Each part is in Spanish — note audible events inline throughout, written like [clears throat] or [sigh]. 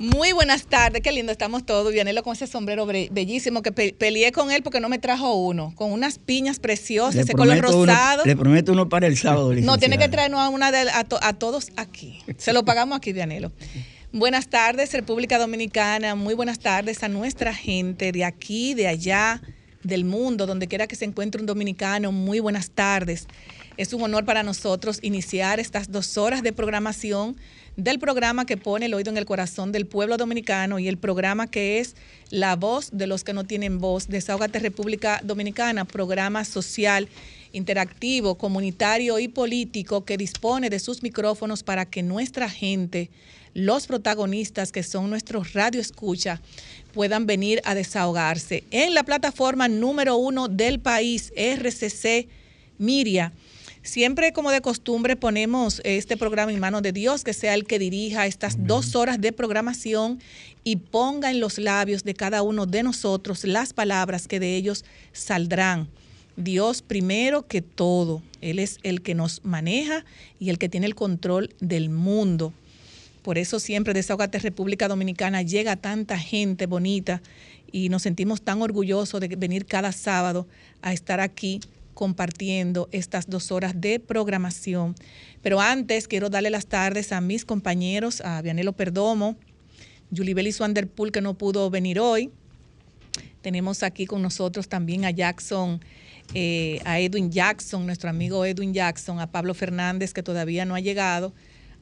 Muy buenas tardes, qué lindo estamos todos. Vianelo con ese sombrero bellísimo que peleé con él porque no me trajo uno, con unas piñas preciosas, ese color rosado. le prometo uno para el sábado. No, tiene que traernos a una a, todos aquí. Se lo pagamos aquí, Vianelo. Buenas tardes, República Dominicana. Muy buenas tardes a nuestra gente de aquí, de allá, del mundo, donde quiera que se encuentre un dominicano. Muy buenas tardes. Es un honor para nosotros iniciar estas dos horas de programación del programa que pone el oído en el corazón del pueblo dominicano y el programa que es La Voz de los que no tienen voz, Desahogate República Dominicana, programa social, interactivo, comunitario y político que dispone de sus micrófonos para que nuestra gente, los protagonistas que son nuestros radio escucha, puedan venir a desahogarse. En la plataforma número uno del país, RCC Miria Siempre, como de costumbre, ponemos este programa en manos de Dios, que sea el que dirija estas dos horas de programación y ponga en los labios de cada uno de nosotros las palabras que de ellos saldrán. Dios primero que todo. Él es el que nos maneja y el que tiene el control del mundo. Por eso siempre de Desahogate República Dominicana llega tanta gente bonita y nos sentimos tan orgullosos de venir cada sábado a estar aquí compartiendo estas dos horas de programación. Pero antes quiero darle las tardes a mis compañeros, a Vianelo Perdomo, Julie Bellis Wanderpool, que no pudo venir hoy. Tenemos aquí con nosotros también a Jackson, eh, a Edwin Jackson, nuestro amigo Edwin Jackson, a Pablo Fernández, que todavía no ha llegado,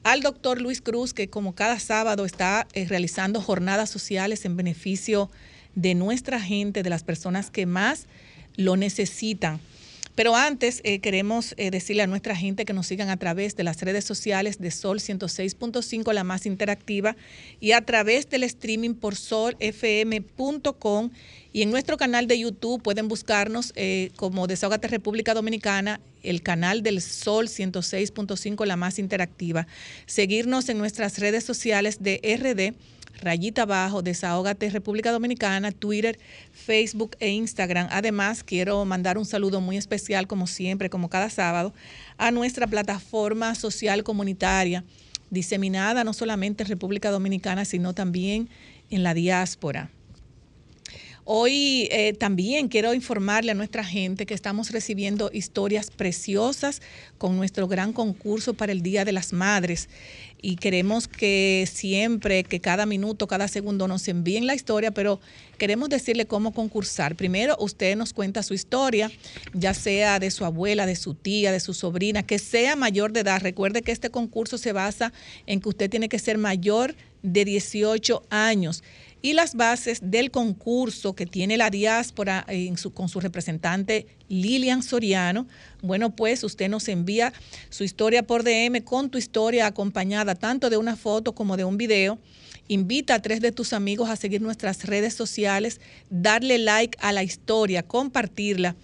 al doctor Luis Cruz, que como cada sábado está eh, realizando jornadas sociales en beneficio de nuestra gente, de las personas que más lo necesitan. Pero antes eh, queremos eh, decirle a nuestra gente que nos sigan a través de las redes sociales de Sol 106.5, la más interactiva, y a través del streaming por solfm.com. Y en nuestro canal de YouTube pueden buscarnos eh, como Desahogate República Dominicana, el canal del Sol 106.5, la más interactiva. Seguirnos en nuestras redes sociales de RD rayita abajo, desahógate República Dominicana, Twitter, Facebook e Instagram. Además, quiero mandar un saludo muy especial, como siempre, como cada sábado, a nuestra plataforma social comunitaria, diseminada no solamente en República Dominicana, sino también en la diáspora. Hoy eh, también quiero informarle a nuestra gente que estamos recibiendo historias preciosas con nuestro gran concurso para el Día de las Madres y queremos que siempre, que cada minuto, cada segundo nos envíen la historia, pero queremos decirle cómo concursar. Primero, usted nos cuenta su historia, ya sea de su abuela, de su tía, de su sobrina, que sea mayor de edad. Recuerde que este concurso se basa en que usted tiene que ser mayor de 18 años y las bases del concurso que tiene la diáspora con su representante Lilian Soriano. Bueno, pues usted nos envía su historia por DM con tu historia acompañada tanto de una foto como de un video. Invita a tres de tus amigos a seguir nuestras redes sociales, darle like a la historia, compartirla.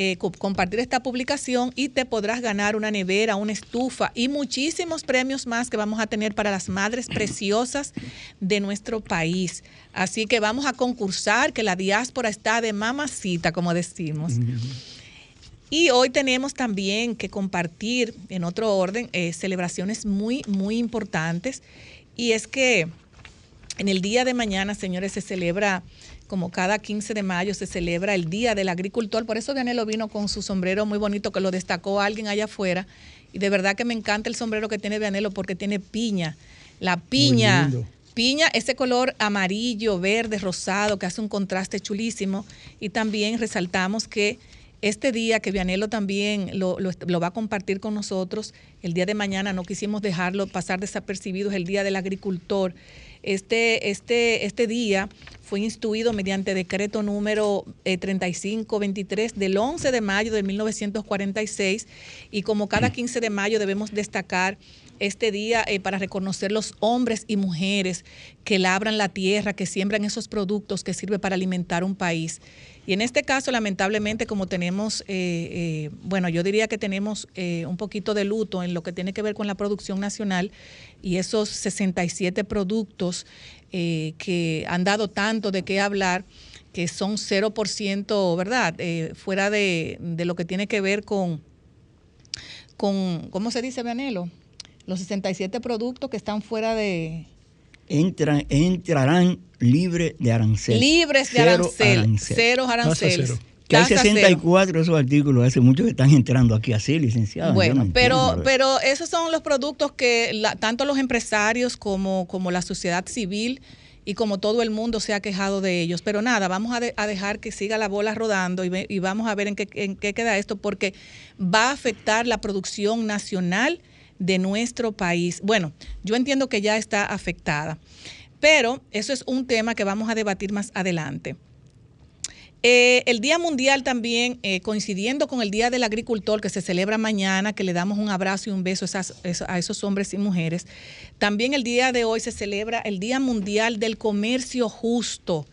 Eh, compartir esta publicación y te podrás ganar una nevera, una estufa y muchísimos premios más que vamos a tener para las madres [clears throat] preciosas de nuestro país. Así que vamos a concursar, que la diáspora está de mamacita, como decimos. Y hoy tenemos también que compartir en otro orden eh, celebraciones muy, muy importantes. Y es que en el día de mañana, señores, se celebra como cada 15 de mayo se celebra el Día del Agricultor. Por eso Vianelo vino con su sombrero muy bonito que lo destacó alguien allá afuera. Y de verdad que me encanta el sombrero que tiene Vianelo porque tiene piña. La piña, piña, ese color amarillo, verde, rosado, que hace un contraste chulísimo. Y también resaltamos que este día que Vianelo también lo, lo, va a compartir con nosotros, el día de mañana no quisimos dejarlo pasar desapercibido, es el Día del Agricultor. Este, este, este día fue instituido mediante decreto número 3523 eh, del 11 de mayo de 1946 y como cada 15 de mayo debemos destacar este día eh, para reconocer los hombres y mujeres que labran la tierra, que siembran esos productos que sirven para alimentar un país. Y en este caso, lamentablemente, como tenemos, eh, eh, bueno, yo diría que tenemos un poquito de luto en lo que tiene que ver con la producción nacional y esos 67 productos que han dado tanto de qué hablar que son 0%, ¿verdad? fuera de, lo que tiene que ver con, con, ¿cómo se dice, Bianelo? Los 67 productos que están fuera de... Entran, entrarán libres de arancel. Libres de arancel, cero aranceles. Que hay 64 esos artículos, hace mucho que están entrando aquí así, licenciados. Bueno, pero, pero esos son los productos que tanto los empresarios como, como la sociedad civil y como todo el mundo se ha quejado de ellos. Pero nada, vamos a, dejar que siga la bola rodando y, y vamos a ver en qué, en qué queda esto, porque va a afectar la producción nacional de nuestro país. Bueno, yo entiendo que ya está afectada, pero eso es un tema que vamos a debatir más adelante. Eh, el Día Mundial también, eh, coincidiendo con el Día del Agricultor que se celebra mañana, que le damos un abrazo y un beso a esos hombres y mujeres, también el día de hoy se celebra el Día Mundial del Comercio Justo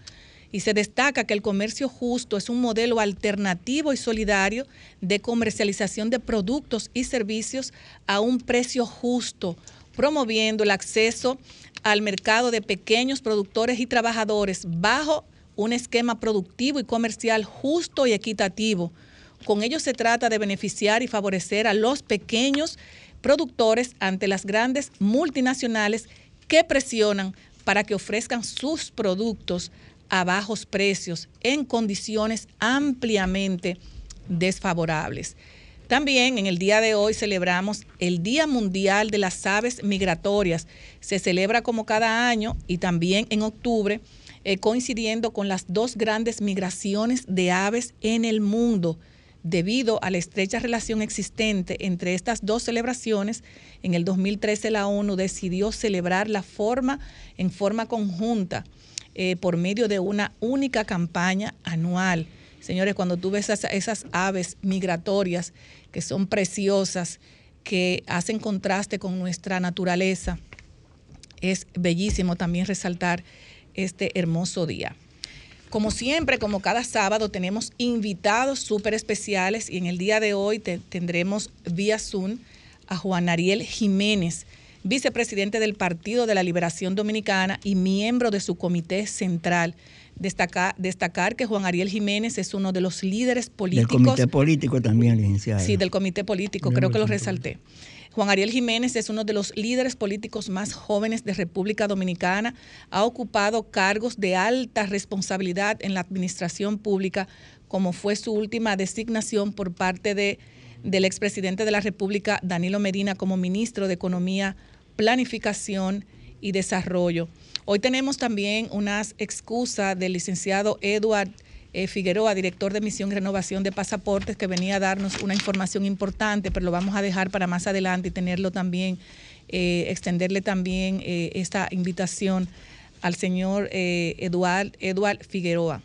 y se destaca que el comercio justo es un modelo alternativo y solidario de comercialización de productos y servicios a un precio justo, promoviendo el acceso al mercado de pequeños productores y trabajadores bajo un esquema productivo y comercial justo y equitativo. Con ello se trata de beneficiar y favorecer a los pequeños productores ante las grandes multinacionales que presionan para que ofrezcan sus productos a bajos precios en condiciones ampliamente desfavorables. También en el día de hoy celebramos el Día Mundial de las Aves Migratorias. Se celebra como cada año y también en octubre, eh, coincidiendo con las dos grandes migraciones de aves en el mundo. Debido a la estrecha relación existente entre estas dos celebraciones, en el 2013 la ONU decidió celebrar la forma en forma conjunta eh, por medio de una única campaña anual. Señores, cuando tú ves esas, aves migratorias que son preciosas, que hacen contraste con nuestra naturaleza, es bellísimo también resaltar este hermoso día. Como siempre, como cada sábado, tenemos invitados súper especiales y en el día de hoy tendremos vía Zoom a Juan Ariel Jiménez vicepresidente del Partido de la Liberación Dominicana y miembro de su comité central. Destacar, destacar que Juan Ariel Jiménez es uno de los líderes políticos. Del comité político también, licenciado. Sí, del comité político, creo que lo resalté. Juan Ariel Jiménez es uno de los líderes políticos más jóvenes de República Dominicana. Ha ocupado cargos de alta responsabilidad en la administración pública, como fue su última designación por parte de, del expresidente de la República, Danilo Medina, como ministro de Economía planificación y desarrollo. Hoy tenemos también unas excusas del licenciado Eduard eh, Figueroa, director de misión y renovación de pasaportes, que venía a darnos una información importante, pero lo vamos a dejar para más adelante y tenerlo también, eh, extenderle también eh, esta invitación al señor Eduard, Eduard Figueroa.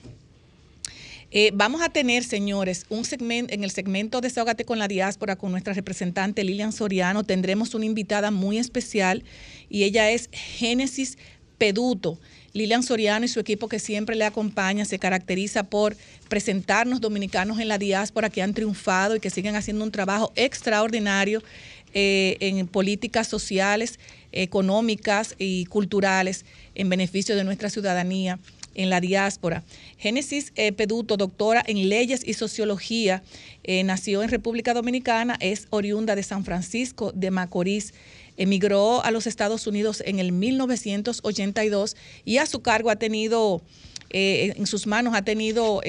Eh, vamos a tener, señores, un segmento, en el segmento Desahogate con la diáspora con nuestra representante Lilian Soriano, tendremos una invitada muy especial y ella es Génesis Peduto. Lilian Soriano y su equipo que siempre le acompaña se caracteriza por presentarnos dominicanos en la diáspora que han triunfado y que siguen haciendo un trabajo extraordinario eh, en políticas sociales, económicas y culturales en beneficio de nuestra ciudadanía en la diáspora. Génesis eh, Peduto, doctora en leyes y sociología, eh, nació en República Dominicana, es oriunda de San Francisco de Macorís. Emigró a los Estados Unidos en el 1982 y a su cargo ha tenido, eh, en sus manos ha tenido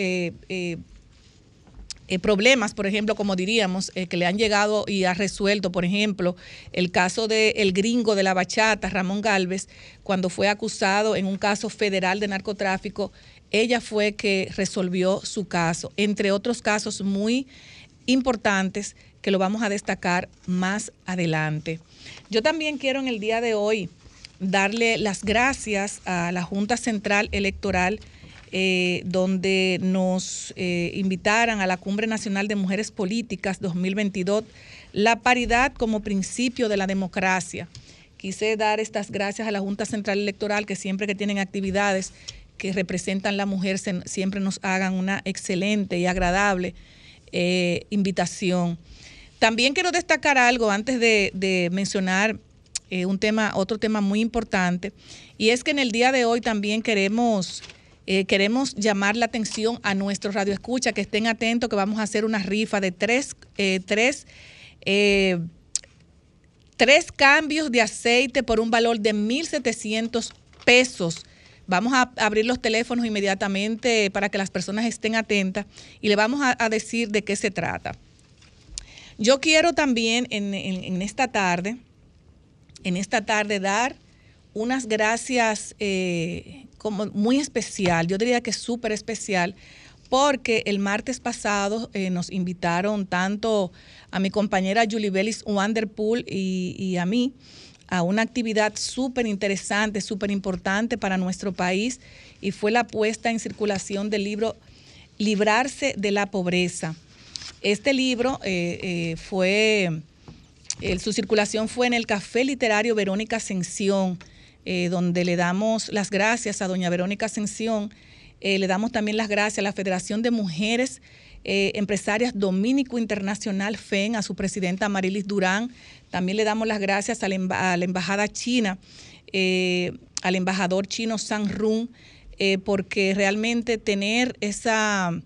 eh, problemas, por ejemplo, como diríamos, eh, que le han llegado y ha resuelto, por ejemplo, el caso del el gringo de la bachata, Ramón Galvez, cuando fue acusado en un caso federal de narcotráfico, ella fue que resolvió su caso, entre otros casos muy importantes que lo vamos a destacar más adelante. Yo también quiero en el día de hoy darle las gracias a la Junta Central Electoral eh, donde nos eh, invitaran a la Cumbre Nacional de Mujeres Políticas 2022, la paridad como principio de la democracia. Quise dar estas gracias a la Junta Central Electoral, que siempre que tienen actividades que representan la mujer, siempre nos hagan una excelente y agradable eh, invitación. También quiero destacar algo antes de, mencionar un tema, otro tema muy importante, y es que en el día de hoy también queremos eh, queremos llamar la atención a nuestros radioescuchas que estén atentos que vamos a hacer una rifa de tres, eh, tres, eh, tres cambios de aceite por un valor de 1.700 pesos. Vamos a abrir los teléfonos inmediatamente para que las personas estén atentas y le vamos a, decir de qué se trata. Yo quiero también en, en, esta tarde, en esta tarde dar unas gracias como muy especial, yo diría que súper especial, porque el martes pasado eh, nos invitaron tanto a mi compañera Julie Bellis Wanderpool y, y a mí a una actividad súper interesante, súper importante para nuestro país y fue la puesta en circulación del libro Librarse de la Pobreza. Este libro eh, eh, fue, su circulación fue en el Café Literario Verónica Ascensión eh, donde le damos las gracias a doña Verónica Ascensión, eh, le damos también las gracias a la Federación de Mujeres eh, Empresarias Dominico Internacional FEN, a su presidenta Marilis Durán, también le damos las gracias a la, Embajada China, al embajador chino San Run, porque realmente tener esa,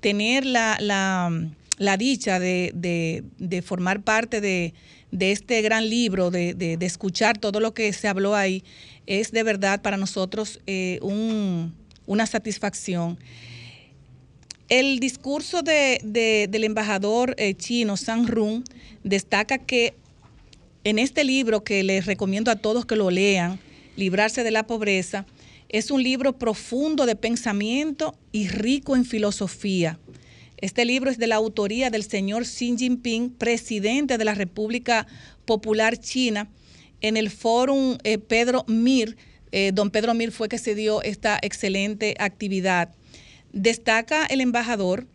tener la, la, dicha de formar parte de de este gran libro, de, escuchar todo lo que se habló ahí, es de verdad para nosotros eh, una satisfacción. El discurso del embajador eh, chino, San Run, destaca que en este libro que les recomiendo a todos que lo lean, Librarse de la Pobreza, es un libro profundo de pensamiento y rico en filosofía. Este libro es de la autoría del señor Xi Jinping, presidente de la República Popular China, en el Fórum eh, Pedro Mir. Eh, don Pedro Mir fue que se dio esta excelente actividad. Destaca el embajador,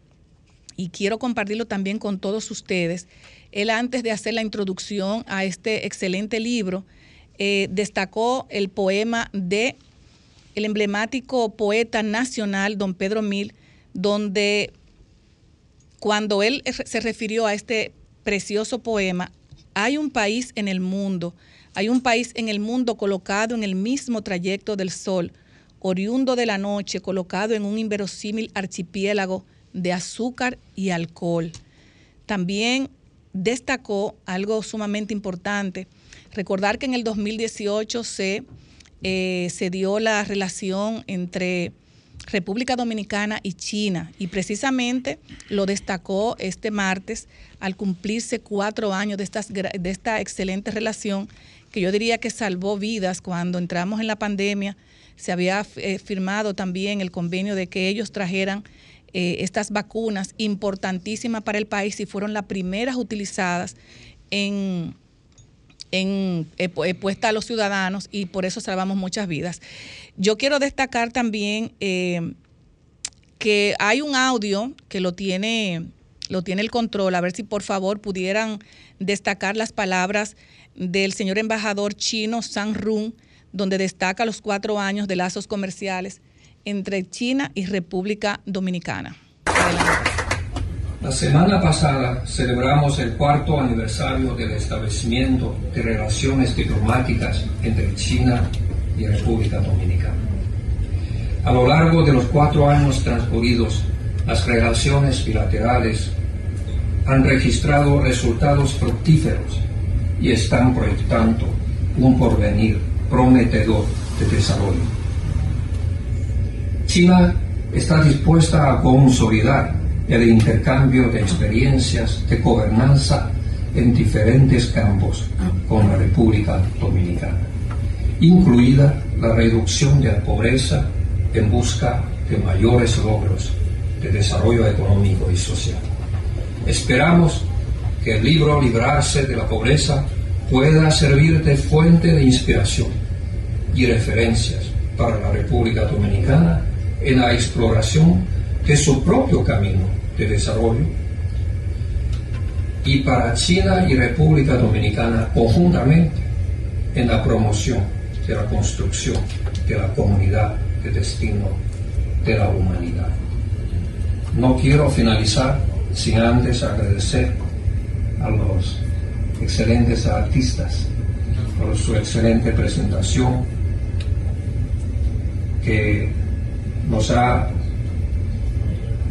y quiero compartirlo también con todos ustedes, él antes de hacer la introducción a este excelente libro, eh, destacó el poema de el emblemático poeta nacional, don Pedro Mir, donde cuando él se refirió a este precioso poema, hay un país en el mundo, hay un país en el mundo colocado en el mismo trayecto del sol, oriundo de la noche, colocado en un inverosímil archipiélago de azúcar y alcohol. También destacó algo sumamente importante, recordar que en el 2018 se, eh, se dio la relación entre República Dominicana y China. Y precisamente lo destacó este martes al cumplirse cuatro años de, estas, de esta excelente relación que yo diría que salvó vidas cuando entramos en la pandemia. Se había eh, firmado también el convenio de que ellos trajeran eh, estas vacunas importantísimas para el país y fueron las primeras utilizadas en, en, eh, puesta a los ciudadanos y por eso salvamos muchas vidas. Yo quiero destacar también eh, que hay un audio que lo tiene, lo tiene el control, a ver si por favor pudieran destacar las palabras del señor embajador chino San Run, donde destaca los cuatro años de lazos comerciales entre China y República Dominicana. La semana pasada celebramos el cuarto aniversario del establecimiento de relaciones diplomáticas entre China y República Dominicana. A lo largo de los cuatro años transcurridos, las relaciones bilaterales han registrado resultados fructíferos y están proyectando un porvenir prometedor de desarrollo. China está dispuesta a consolidar el intercambio de experiencias de gobernanza en diferentes campos con la República Dominicana, incluida la reducción de la pobreza en busca de mayores logros de desarrollo económico y social. Esperamos que el libro Librarse de la Pobreza pueda servir de fuente de inspiración y referencias para la República Dominicana en la exploración de su propio camino de desarrollo y para China y República Dominicana conjuntamente en la promoción de la construcción de la comunidad de destino de la humanidad. No quiero finalizar sin antes agradecer a los excelentes artistas por su excelente presentación que nos ha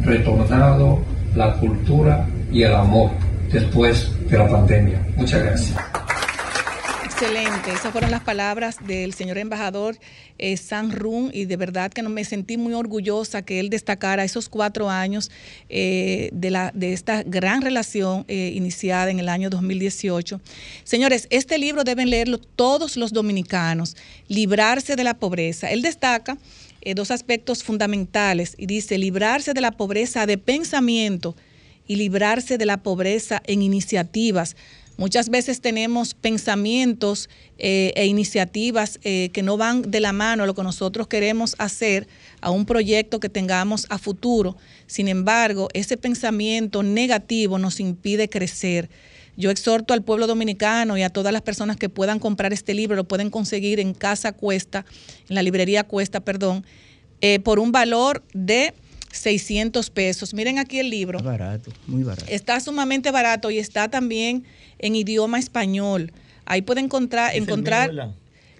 retornado la cultura y el amor después de la pandemia. Muchas gracias. Excelente, esas fueron las palabras del señor embajador eh, San Run y de verdad que me sentí muy orgullosa que él destacara esos cuatro años eh, de, la, de esta gran relación eh, iniciada en el año 2018. Señores, este libro deben leerlo todos los dominicanos, librarse de la pobreza. Él destaca dos aspectos fundamentales y dice librarse de la pobreza de pensamiento y librarse de la pobreza en iniciativas Muchas veces tenemos pensamientos eh, e iniciativas eh, que no van de la mano a lo que nosotros queremos hacer, a un proyecto que tengamos a futuro. Sin embargo, ese pensamiento negativo nos impide crecer. Yo exhorto al pueblo dominicano y a todas las personas que puedan comprar este libro, lo pueden conseguir en Casa Cuesta, en la librería Cuesta, perdón, eh, por un valor de 600 pesos. Miren aquí el libro. Barato, muy barato. Está sumamente barato y está también en idioma español. Ahí puede encontrar... encontrar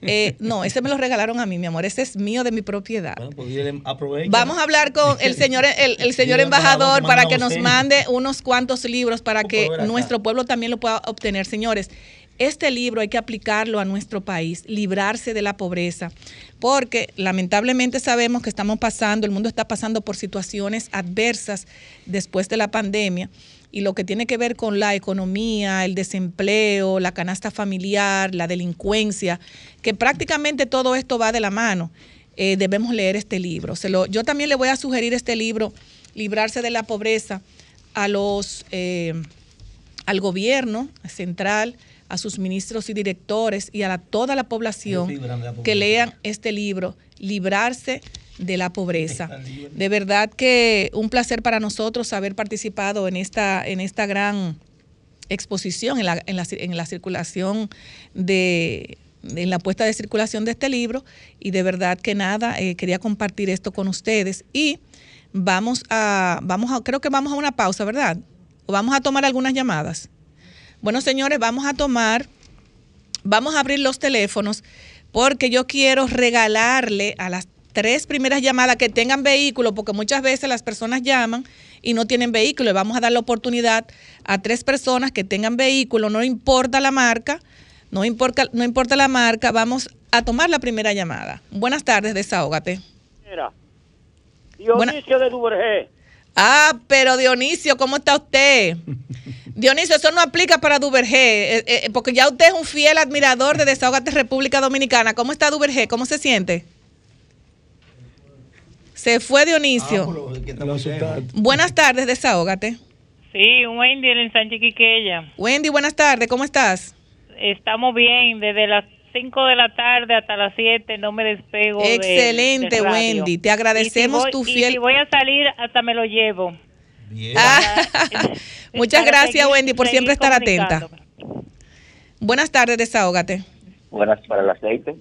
eh, no, ese me lo regalaron a mí, mi amor. Ese es mío de mi propiedad. Pues Vamos a hablar con el [laughs] señor, el, señor embajador para que nos mande unos cuantos libros para que nuestro pueblo también lo pueda obtener. Señores, este libro hay que aplicarlo a nuestro país, librarse de la pobreza, porque lamentablemente sabemos que estamos pasando, el mundo está pasando por situaciones adversas después de la pandemia y lo que tiene que ver con la economía, el desempleo, la canasta familiar, la delincuencia, que prácticamente todo esto va de la mano. Eh, debemos leer este libro. Se lo, yo también le voy a sugerir este libro, Librarse de la Pobreza, a los, eh, al gobierno central, a sus ministros y directores y a toda la población que lean este libro, Librarse de la pobreza. De verdad que un placer para nosotros haber participado en esta, en esta gran exposición, en la, en la, en la circulación de, en la puesta de circulación de este libro y de verdad que nada, eh, quería compartir esto con ustedes y vamos a, vamos a, creo que vamos a una pausa, ¿verdad? O vamos a tomar algunas llamadas. Bueno, señores, vamos a tomar, vamos a abrir los teléfonos porque yo quiero regalarle a las tres primeras llamadas que tengan vehículo, porque muchas veces las personas llaman y no tienen vehículo. Y vamos a dar la oportunidad a tres personas que tengan vehículo, no importa la marca, no importa, no importa la marca, vamos a tomar la primera llamada. Buenas tardes, desahógate. Dionisio de Duvergé. Ah, pero Dionisio, ¿cómo está usted? [laughs] Dionisio, eso no aplica para Duvergé, eh, eh, porque ya usted es un fiel admirador de Desahogate República Dominicana. ¿Cómo está Duvergé? ¿Cómo se siente? Se fue Dionisio. Ah, buenas tardes, Desahógate. Sí, Wendy en Sánchez Quiqueya. Wendy, buenas tardes, ¿cómo estás? Estamos bien, desde las 5 de la tarde hasta las 7 no me despego. Excelente, Wendy, te agradecemos tu fiel. Y si voy a salir, hasta me lo llevo. Ah, [laughs] muchas gracias, Wendy, por siempre estar atenta. Buenas tardes, desahógate. Buenas para el aceite.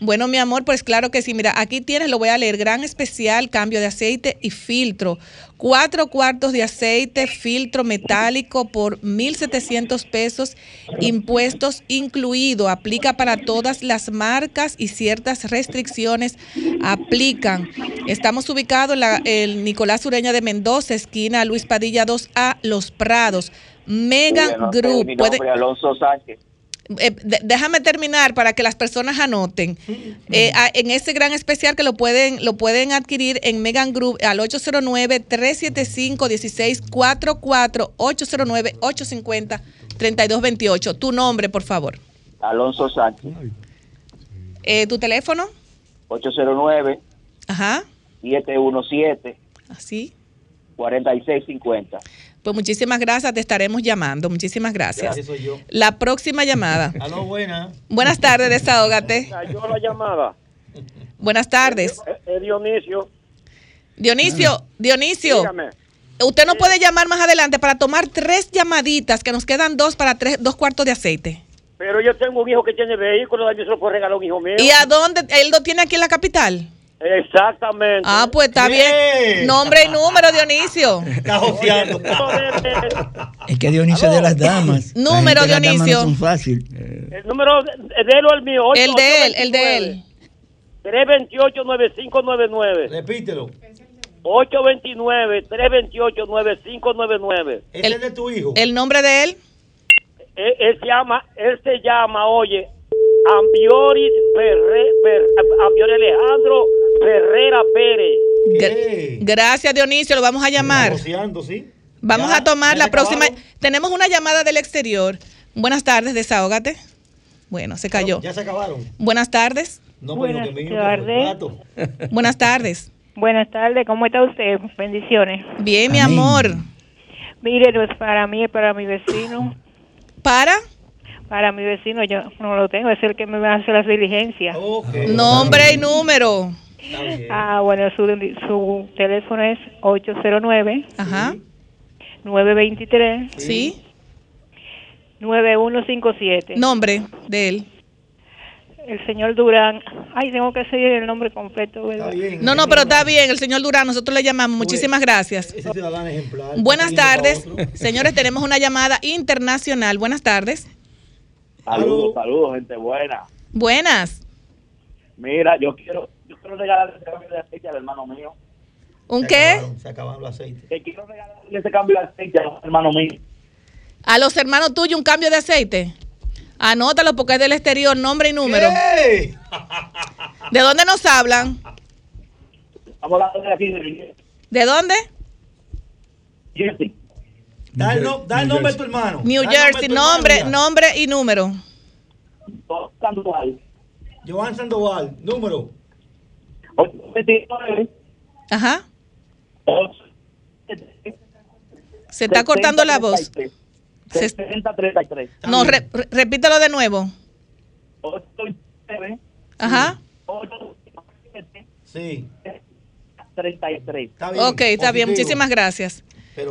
Bueno, mi amor, pues claro que sí. Mira, aquí tienes, lo voy a leer, gran especial, cambio de aceite y filtro. Cuatro cuartos de aceite, filtro metálico por 1.700 pesos, impuestos incluido. Aplica para todas las marcas y ciertas restricciones aplican. Estamos ubicados en la, el Nicolás Ureña de Mendoza, esquina Luis Padilla 2A, Los Prados. Megan Group. Puede... Alonso Sánchez. Eh, déjame terminar para que las personas anoten. Eh, en ese gran especial que lo pueden, lo pueden adquirir en Megan Group al 809-375-1644, 809-850-3228. Tu nombre, por favor. Alonso Sánchez. Eh, ¿Tu teléfono? 809. Ajá. 717. Así. 4650. Pues muchísimas gracias, te estaremos llamando. Muchísimas gracias. La próxima llamada. [laughs] Aló, buena. Buenas tardes, desahógate. Yo la llamada. Buenas tardes. Es Dionisio. Dionisio, Dionisio, Dígame. usted nos puede llamar más adelante para tomar tres llamaditas, que nos quedan dos para tres, dos cuartos de aceite. Pero yo tengo un hijo que tiene vehículo, yo se lo puedo regalar a un hijo mío. ¿Y a dónde? ¿Él lo tiene aquí en la capital? Exactamente. Ah, pues está ¿Qué? bien. Nombre y número, Dionisio. Está joseando. [laughs] Es que Dionisio es de las damas. La Número, de las damas Dionisio. No son fácil. Eh, El número de él o el mío. El de él, el de él. 328-9599. Repítelo. 829-328-9599. Ese es de tu hijo. ¿El nombre de él? Él, él se llama, él se llama, oye, Ambioris Ferre, Fer- Ambiori Alejandro Ferrera Pérez. Gracias, Dionisio. Lo vamos a llamar. sí. Vamos Ya, a tomar la próxima. acabaron. Tenemos una llamada del exterior. Buenas tardes, desahógate. Bueno, se cayó. Ya se acabaron. Buenas tardes. No, pues, Buenas que tardes. Buenas tardes. Buenas tardes, ¿cómo está usted? Bendiciones. Bien, mi Amén. amor. Mire, no es para mí, es para mi vecino. Para Para mi vecino, yo no lo tengo, es el que me va a hacer las diligencias. Nombre y número. Bien. Ah, bueno, su, su teléfono es 809 Ajá. 923 Sí. 9157. Nombre de él. El señor Durán. Ay, tengo que seguir el nombre completo, ¿verdad? Está bien. No, no, pero está bien, el señor Durán, nosotros le llamamos. Muchísimas gracias. Ese ciudadano ejemplar. Buenas tardes. Señores, tenemos una llamada internacional. Buenas tardes. Saludos, saludos, gente buena. Buenas. Mira, yo quiero, quiero regalarle ese cambio de aceite al hermano mío. ¿Un Se qué? acabaron, Se acabaron los aceites. Que quiero regalarle ese cambio de aceite al hermano mío. A los hermanos tuyos un cambio de aceite. Anótalo porque es del exterior, nombre y número. ¿Qué? ¿De dónde nos hablan? Estamos hablando de aquí de ¿De dónde? Jersey. Da el, no- da el nombre de tu hermano. New Da nombre Jersey, tu hermano, nombre, nombre y número. Sandoval. Joan Sandoval, número. 829 Ajá. 11 Se está cortando la voz. Se- 6033. No, re- re- repítelo de nuevo. 89 Ajá. 87 Sí. 33. Está bien. Ok, está bien. Muchísimas gracias.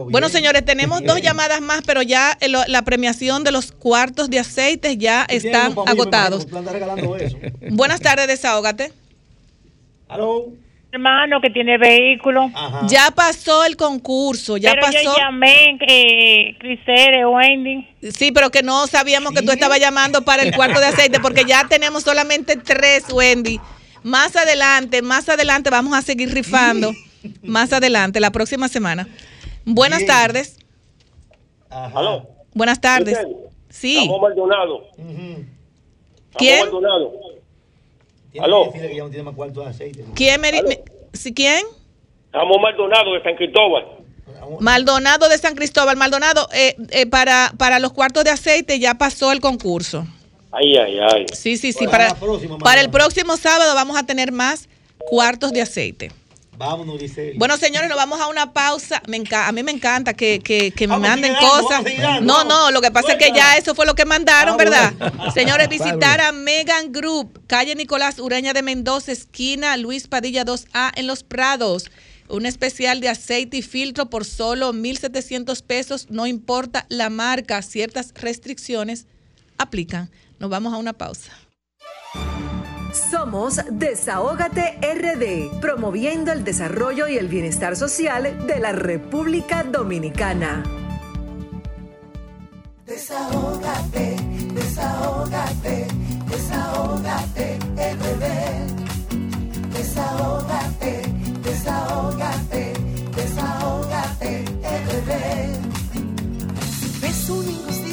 Bueno, señores, tenemos Bien. dos llamadas más, pero ya el- la premiación de los cuartos de aceites ya están agotados. Buenas tardes, desahógate. Hermano que tiene vehículo. Ajá. Ya pasó el concurso, ya Pero pasó. yo llamé, eh, Crisere, Wendy. Sí, pero que no sabíamos que tú estabas llamando para el cuarto de aceite, porque ya [laughs] tenemos solamente tres, Wendy. Más adelante, más adelante vamos a seguir rifando. Más adelante, la próxima semana. Buenas Bien. tardes. Ajá. Aló. Buenas tardes. Sí. Ramón Maldonado. Ujú. ¿Quién? Ramón Maldonado. Tiene Aló. que decirle que ya no tiene más cuarto de aceite. ¿Quién me, me- sí, ¿Quién? Ramón Maldonado de San Cristóbal. Maldonado de San Cristóbal. Maldonado, eh, eh, para, para los cuartos de aceite ya pasó el concurso. Ay, ay, ay. Sí, sí, sí. Para Para, la próxima, para el próximo sábado vamos a tener más cuartos de aceite. Vámonos, dice él. Bueno, señores, nos vamos a una pausa. Me a mí me encanta que, que- que me manden dando, cosas. dando, No, no, lo que pasa es que ya eso fue lo que mandaron, Ah, ¿verdad? Señores, [laughs] visitar a Megan Group, calle Nicolás Ureña de Mendoza, esquina Luis Padilla 2A en Los Prados. Un especial de aceite y filtro por solo 1,700 pesos. No importa la marca, ciertas restricciones aplican. Nos vamos a una pausa. Somos Desahógate RD, promoviendo el desarrollo y el bienestar social de la República Dominicana. Desahógate, desahógate, desahógate, RD. Desahógate, desahógate, desahógate, RD. Si ves una injusticia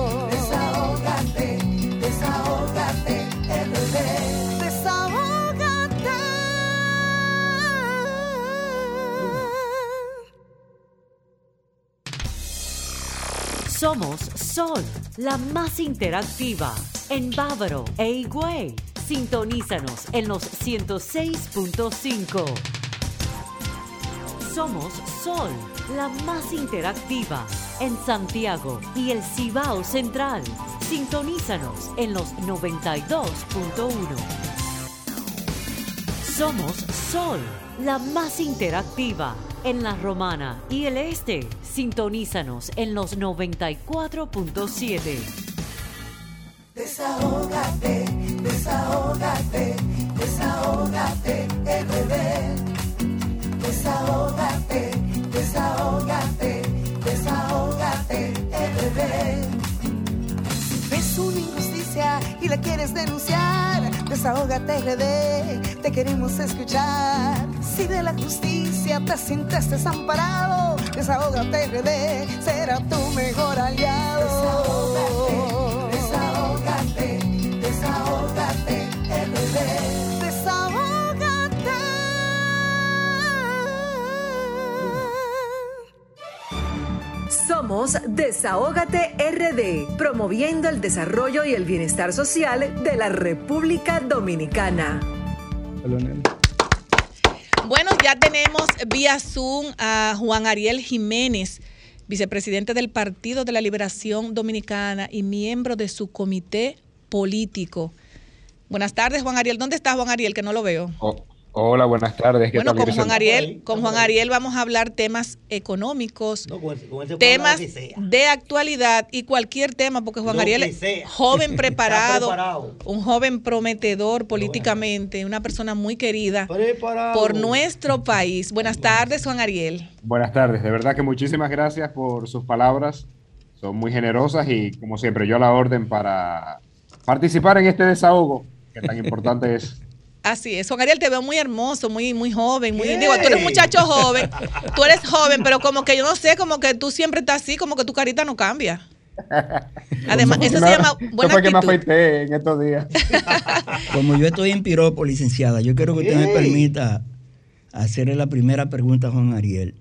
Somos Sol, la más interactiva. En Bávaro e Higüey. Sintonízanos en los 106.5. Somos Sol, la más interactiva en Santiago y el Cibao Central. Sintonízanos en los 92.1. Somos Sol, la más interactiva en la Romana y el Este. Sintonízanos en los 94.7. Desahógate, desahógate, desahógate, RD. Desahógate, desahógate, desahógate, RD. Ves una injusticia y la quieres denunciar, desahógate, RD. Te queremos escuchar. Si de la justicia te sientes desamparado, desahógate, RD. Será tu mejor aliado. Somos Desahógate RD, promoviendo el desarrollo y el bienestar social de la República Dominicana. Bueno, ya tenemos vía Zoom a Juan Ariel Jiménez, vicepresidente del Partido de la Liberación Dominicana y miembro de su comité político. Buenas tardes, Juan Ariel. ¿Dónde está Juan Ariel? Que no lo veo. Oh, hola, buenas tardes. ¿Qué Bueno, tal, con Juan? Ariel, con Juan Ariel vamos a hablar temas económicos, No, con ese- con ese temas de actualidad y cualquier tema, porque Juan Lo Ariel es joven [laughs] preparado, preparado. un joven prometedor políticamente, una persona muy querida Preparado. por nuestro país. Buenas tardes, Juan Ariel. Buenas tardes. De verdad que muchísimas gracias por sus palabras. Son muy generosas y, como siempre, yo a la orden para participar en este desahogo que tan importante es. [laughs] Así es, Juan Ariel, te veo muy hermoso, muy, muy joven, muy, digo, tú eres un muchacho joven, [laughs] tú eres joven, pero como que yo no sé, como que tú siempre estás así, como que tu carita no cambia. [laughs] Además, eso se llama buena Eso fue que me afeité en estos días. [laughs] Como yo estoy en piropo, licenciada, yo quiero que usted me permita hacerle la primera pregunta a Juan Ariel.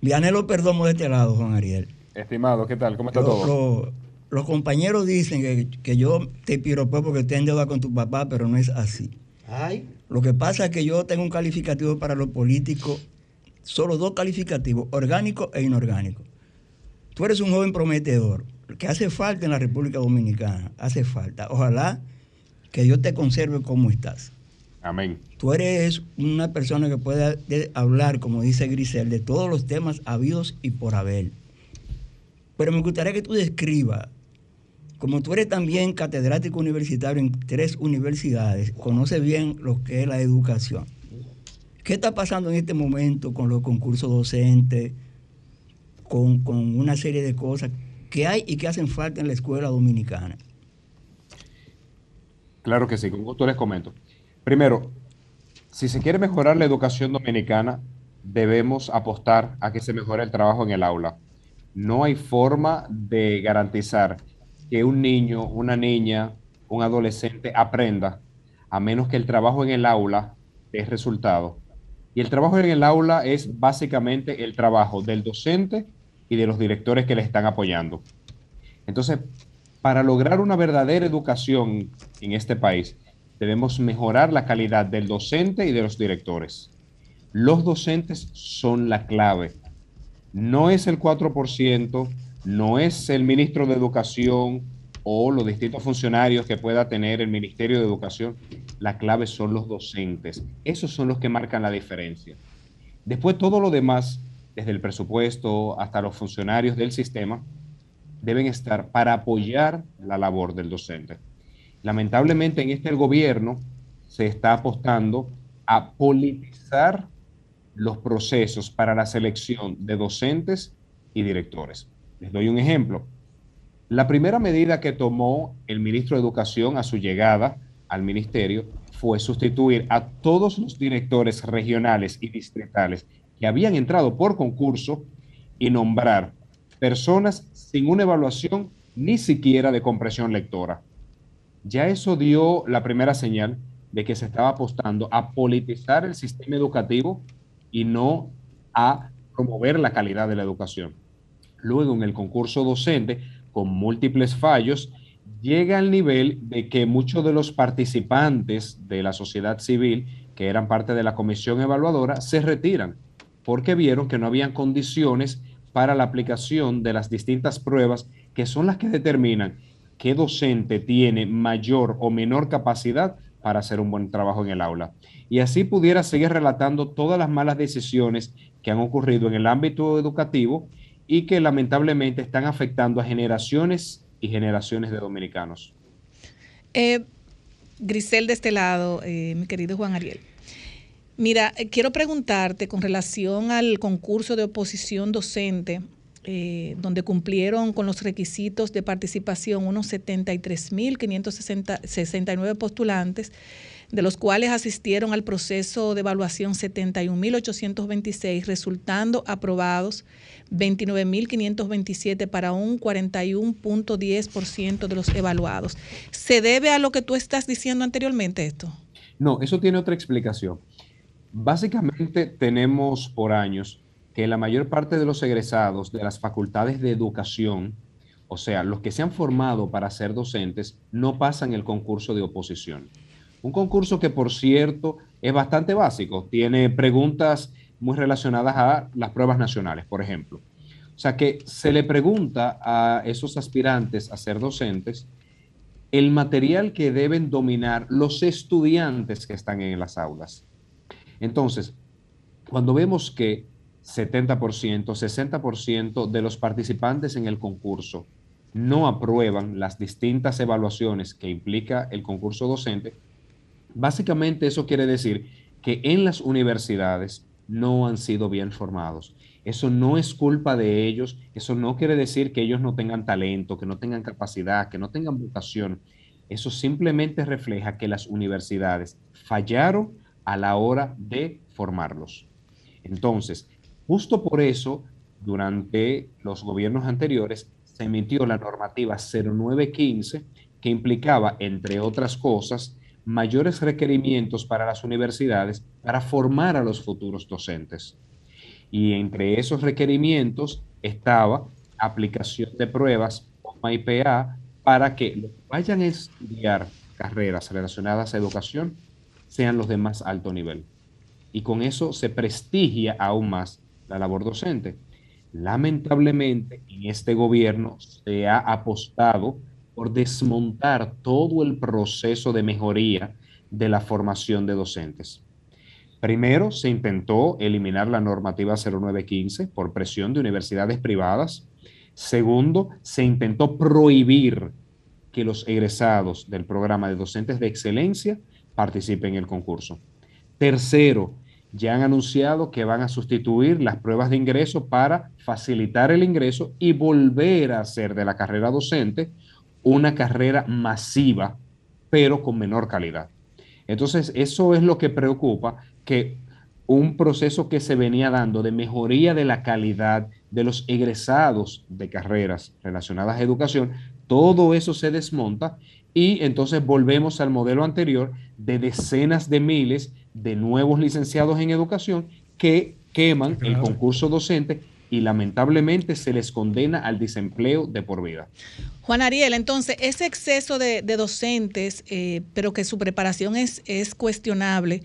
Vianelo Perdomo de este lado, Juan Ariel. Estimado, ¿qué tal? ¿Cómo está Lo- todo? lo- los compañeros dicen que, que yo te piropeo porque estoy en deuda con tu papá, pero no es así. Ay, Lo que pasa es que yo tengo un calificativo para los políticos, solo dos calificativos, orgánico e inorgánico. Tú eres un joven prometedor, que hace falta en la República Dominicana, hace falta. Ojalá que Dios te conserve como estás. Amén. Tú eres una persona que puede de- hablar, como dice Grisel, de todos los temas habidos y por haber. Pero me gustaría que tú describas, como tú eres también catedrático universitario en tres universidades, conoces bien lo que es la educación. ¿Qué está pasando en este momento con los concursos docentes, con, con una serie de cosas que hay y que hacen falta en la escuela dominicana? Claro que sí, con gusto les comento. Primero, si se quiere mejorar la educación dominicana, debemos apostar a que se mejore el trabajo en el aula. No hay forma de garantizar que un niño, una niña, un adolescente aprenda a menos que el trabajo en el aula dé resultado. Y el trabajo en el aula es básicamente el trabajo del docente y de los directores que le están apoyando. Entonces, para lograr una verdadera educación en este país, debemos mejorar la calidad del docente y de los directores. Los docentes son la clave. No es el 4%, no es el ministro de Educación o los distintos funcionarios que pueda tener el Ministerio de Educación. La clave son los docentes. Esos son los que marcan la diferencia. Después todo lo demás, desde el presupuesto hasta los funcionarios del sistema, deben estar para apoyar la labor del docente. Lamentablemente en este gobierno se está apostando a politizar los procesos para la selección de docentes y directores. Les doy un ejemplo. La primera medida que tomó el ministro de Educación a su llegada al ministerio fue sustituir a todos los directores regionales y distritales que habían entrado por concurso y nombrar personas sin una evaluación ni siquiera de compresión lectora. Ya eso dio la primera señal de que se estaba apostando a politizar el sistema educativo y no a promover la calidad de la educación. Luego, en el concurso docente, con múltiples fallos, llega al nivel de que muchos de los participantes de la sociedad civil, que eran parte de la comisión evaluadora, se retiran. porque vieron que no habían condiciones para la aplicación de las distintas pruebas que son las que determinan qué docente tiene mayor o menor capacidad para hacer un buen trabajo en el aula. Y así pudiera seguir relatando todas las malas decisiones que han ocurrido en el ámbito educativo y que lamentablemente están afectando a generaciones y generaciones de dominicanos. Eh, Grisel de este lado, eh, mi querido Juan Ariel. Mira, eh, quiero preguntarte con relación al concurso de oposición docente, eh, donde cumplieron con los requisitos de participación unos 73.569 postulantes, de los cuales asistieron al proceso de evaluación 71.826, resultando aprobados 29.527 para un 41.10% de los evaluados. ¿Se debe a lo que tú estás diciendo anteriormente esto? No, eso tiene otra explicación. Básicamente tenemos por años que la mayor parte de los egresados de las facultades de educación, o sea, los que se han formado para ser docentes, no pasan el concurso de oposición. Un concurso que, por cierto, es bastante básico. Tiene preguntas muy relacionadas a las pruebas nacionales, por ejemplo. O sea que se le pregunta a esos aspirantes a ser docentes el material que deben dominar los estudiantes que están en las aulas. Entonces, cuando vemos que 70%, 60% de los participantes en el concurso no aprueban las distintas evaluaciones que implica el concurso docente, básicamente eso quiere decir que en las universidades no han sido bien formados. Eso no es culpa de ellos, eso no quiere decir que ellos no tengan talento, que no tengan capacidad, que no tengan vocación. Eso simplemente refleja que las universidades fallaron a la hora de formarlos. Entonces, justo por eso, durante los gobiernos anteriores, se emitió la normativa 0915 que implicaba, entre otras cosas, mayores requerimientos para las universidades para formar a los futuros docentes. Y entre esos requerimientos estaba aplicación de pruebas IPA para que vayan a estudiar carreras relacionadas a educación sean los de más alto nivel. Y con eso se prestigia aún más la labor docente. Lamentablemente, en este gobierno se ha apostado por desmontar todo el proceso de mejoría de la formación de docentes. Primero, se intentó eliminar la normativa 0915 por presión de universidades privadas. Segundo, se intentó prohibir que los egresados del programa de docentes de excelencia participen en el concurso. Tercero, ya han anunciado que van a sustituir las pruebas de ingreso para facilitar el ingreso y volver a hacer de la carrera docente una carrera masiva, pero con menor calidad. Entonces, eso es lo que preocupa, que un proceso que se venía dando de mejoría de la calidad de los egresados de carreras relacionadas a educación, todo eso se desmonta y entonces volvemos al modelo anterior de decenas de miles de nuevos licenciados en educación que queman el concurso docente y lamentablemente se les condena al desempleo de por vida. Juan Ariel, entonces, ese exceso de, docentes, eh, pero que su preparación es, es cuestionable,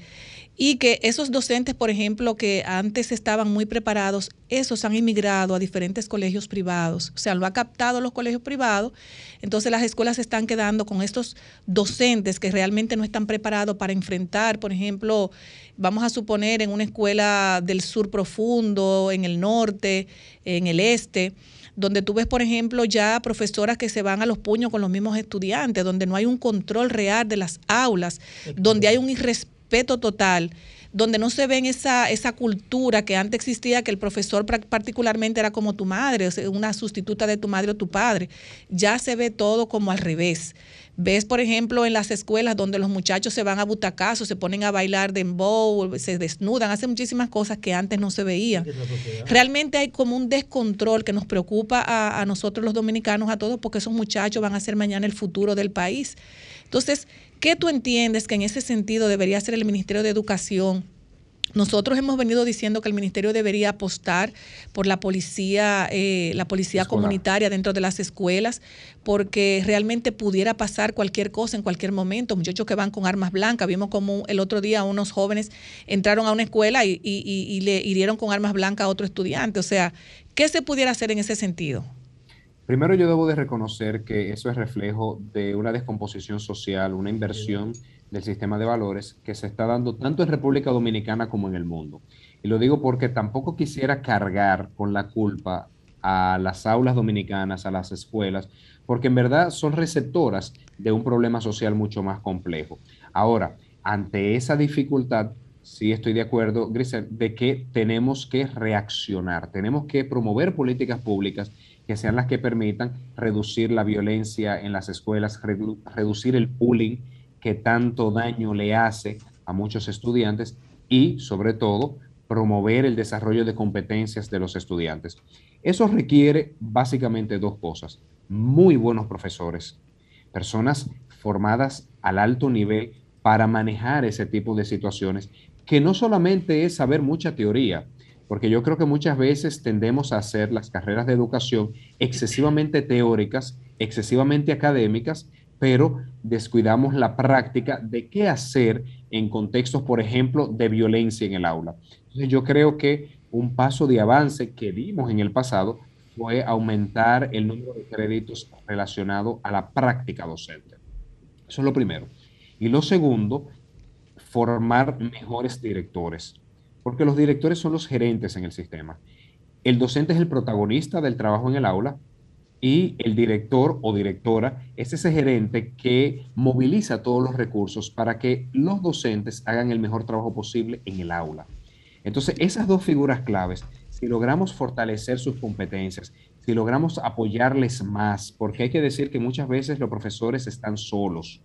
y que esos docentes, por ejemplo, que antes estaban muy preparados, esos han inmigrado a diferentes colegios privados, o sea, lo ha captado los colegios privados, entonces las escuelas se están quedando con estos docentes que realmente no están preparados para enfrentar, por ejemplo, vamos a suponer en una escuela del sur profundo, en el norte, en el este, donde tú ves, por ejemplo, ya profesoras que se van a los puños con los mismos estudiantes, donde no hay un control real de las aulas, donde hay un irrespeto respeto total, donde no se ven esa, esa cultura que antes existía, que el profesor particularmente era como tu madre, o una sustituta de tu madre o tu padre. Ya se ve todo como al revés. Ves, por ejemplo, en las escuelas donde los muchachos se van a butacazos, se ponen a bailar dembow, se desnudan, hacen muchísimas cosas que antes no se veían. Realmente hay como un descontrol que nos preocupa a, a nosotros los dominicanos, a todos, porque esos muchachos van a ser mañana el futuro del país. Entonces, ¿Qué tú entiendes que en ese sentido debería ser el Ministerio de Educación nosotros hemos venido diciendo que el ministerio debería apostar por la policía, eh, la policía Escolar. comunitaria dentro de las escuelas, porque realmente pudiera pasar cualquier cosa en cualquier momento. Muchachos que van con armas blancas. Vimos como el otro día unos jóvenes entraron a una escuela y, y- y- y le hirieron con armas blancas a otro estudiante. O sea, ¿qué se pudiera hacer en ese sentido? Primero yo debo de reconocer que eso es reflejo de una descomposición social, una inversión del sistema de valores que se está dando tanto en República Dominicana como en el mundo. Y lo digo porque tampoco quisiera cargar con la culpa a las aulas dominicanas, a las escuelas, porque en verdad son receptoras de un problema social mucho más complejo. Ahora, ante esa dificultad, sí estoy de acuerdo, Grisel, de que tenemos que reaccionar, tenemos que promover políticas públicas que sean las que permitan reducir la violencia en las escuelas, redu- reducir el bullying que tanto daño le hace a muchos estudiantes y, sobre todo, promover el desarrollo de competencias de los estudiantes. Eso requiere básicamente dos cosas. Muy buenos profesores, personas formadas al alto nivel para manejar ese tipo de situaciones, que no solamente es saber mucha teoría, porque yo creo que muchas veces tendemos a hacer las carreras de educación excesivamente teóricas, excesivamente académicas, pero descuidamos la práctica de qué hacer en contextos, por ejemplo, de violencia en el aula. Entonces yo creo que un paso de avance que dimos en el pasado fue aumentar el número de créditos relacionado a la práctica docente. Eso es lo primero. Y lo segundo, formar mejores directores, porque los directores son los gerentes en el sistema. El docente es el protagonista del trabajo en el aula y el director o directora es ese gerente que moviliza todos los recursos para que los docentes hagan el mejor trabajo posible en el aula. Entonces, esas dos figuras claves, si logramos fortalecer sus competencias, si logramos apoyarles más, porque hay que decir que muchas veces los profesores están solos,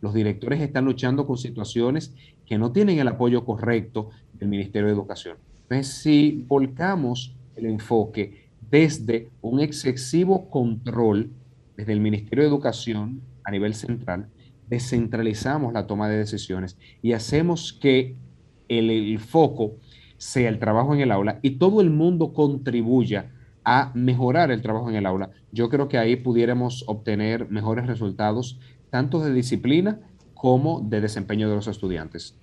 los directores están luchando con situaciones que no tienen el apoyo correcto del Ministerio de Educación. Entonces, si volcamos el enfoque desde un excesivo control desde el Ministerio de Educación a nivel central, descentralizamos la toma de decisiones y hacemos que el, el foco sea el trabajo en el aula y todo el mundo contribuya a mejorar el trabajo en el aula. Yo creo que ahí pudiéramos obtener mejores resultados, tanto de disciplina como de desempeño de los estudiantes.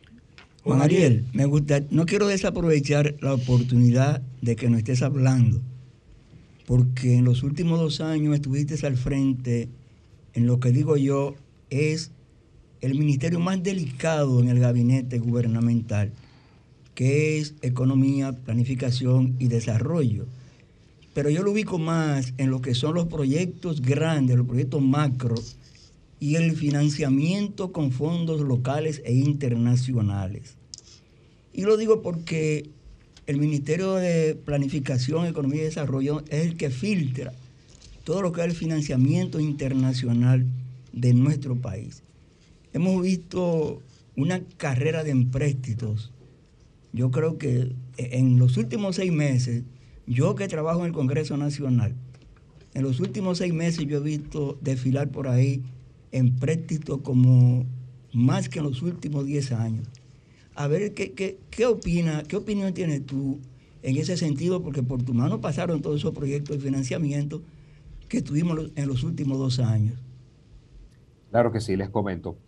Juan Ariel, me gusta, no quiero desaprovechar la oportunidad de que nos estés hablando, porque en los últimos dos años estuviste al frente en lo que digo yo es el ministerio más delicado en el gabinete gubernamental, que es economía, planificación y desarrollo. Pero yo lo ubico más en lo que son los proyectos grandes, los proyectos macro y el financiamiento con fondos locales e internacionales. Y lo digo porque el Ministerio de Planificación, Economía y Desarrollo es el que filtra todo lo que es el financiamiento internacional de nuestro país. Hemos visto una carrera de empréstitos. Yo creo que en los últimos seis meses, yo que trabajo en el Congreso Nacional, en los últimos seis meses yo he visto desfilar por ahí empréstitos como más que en los últimos diez años. A ver, ¿qué, qué, qué opina, qué opinión tienes tú en ese sentido? Porque por tu mano pasaron todos esos proyectos de financiamiento que tuvimos en los últimos dos años. Claro que sí, les comento.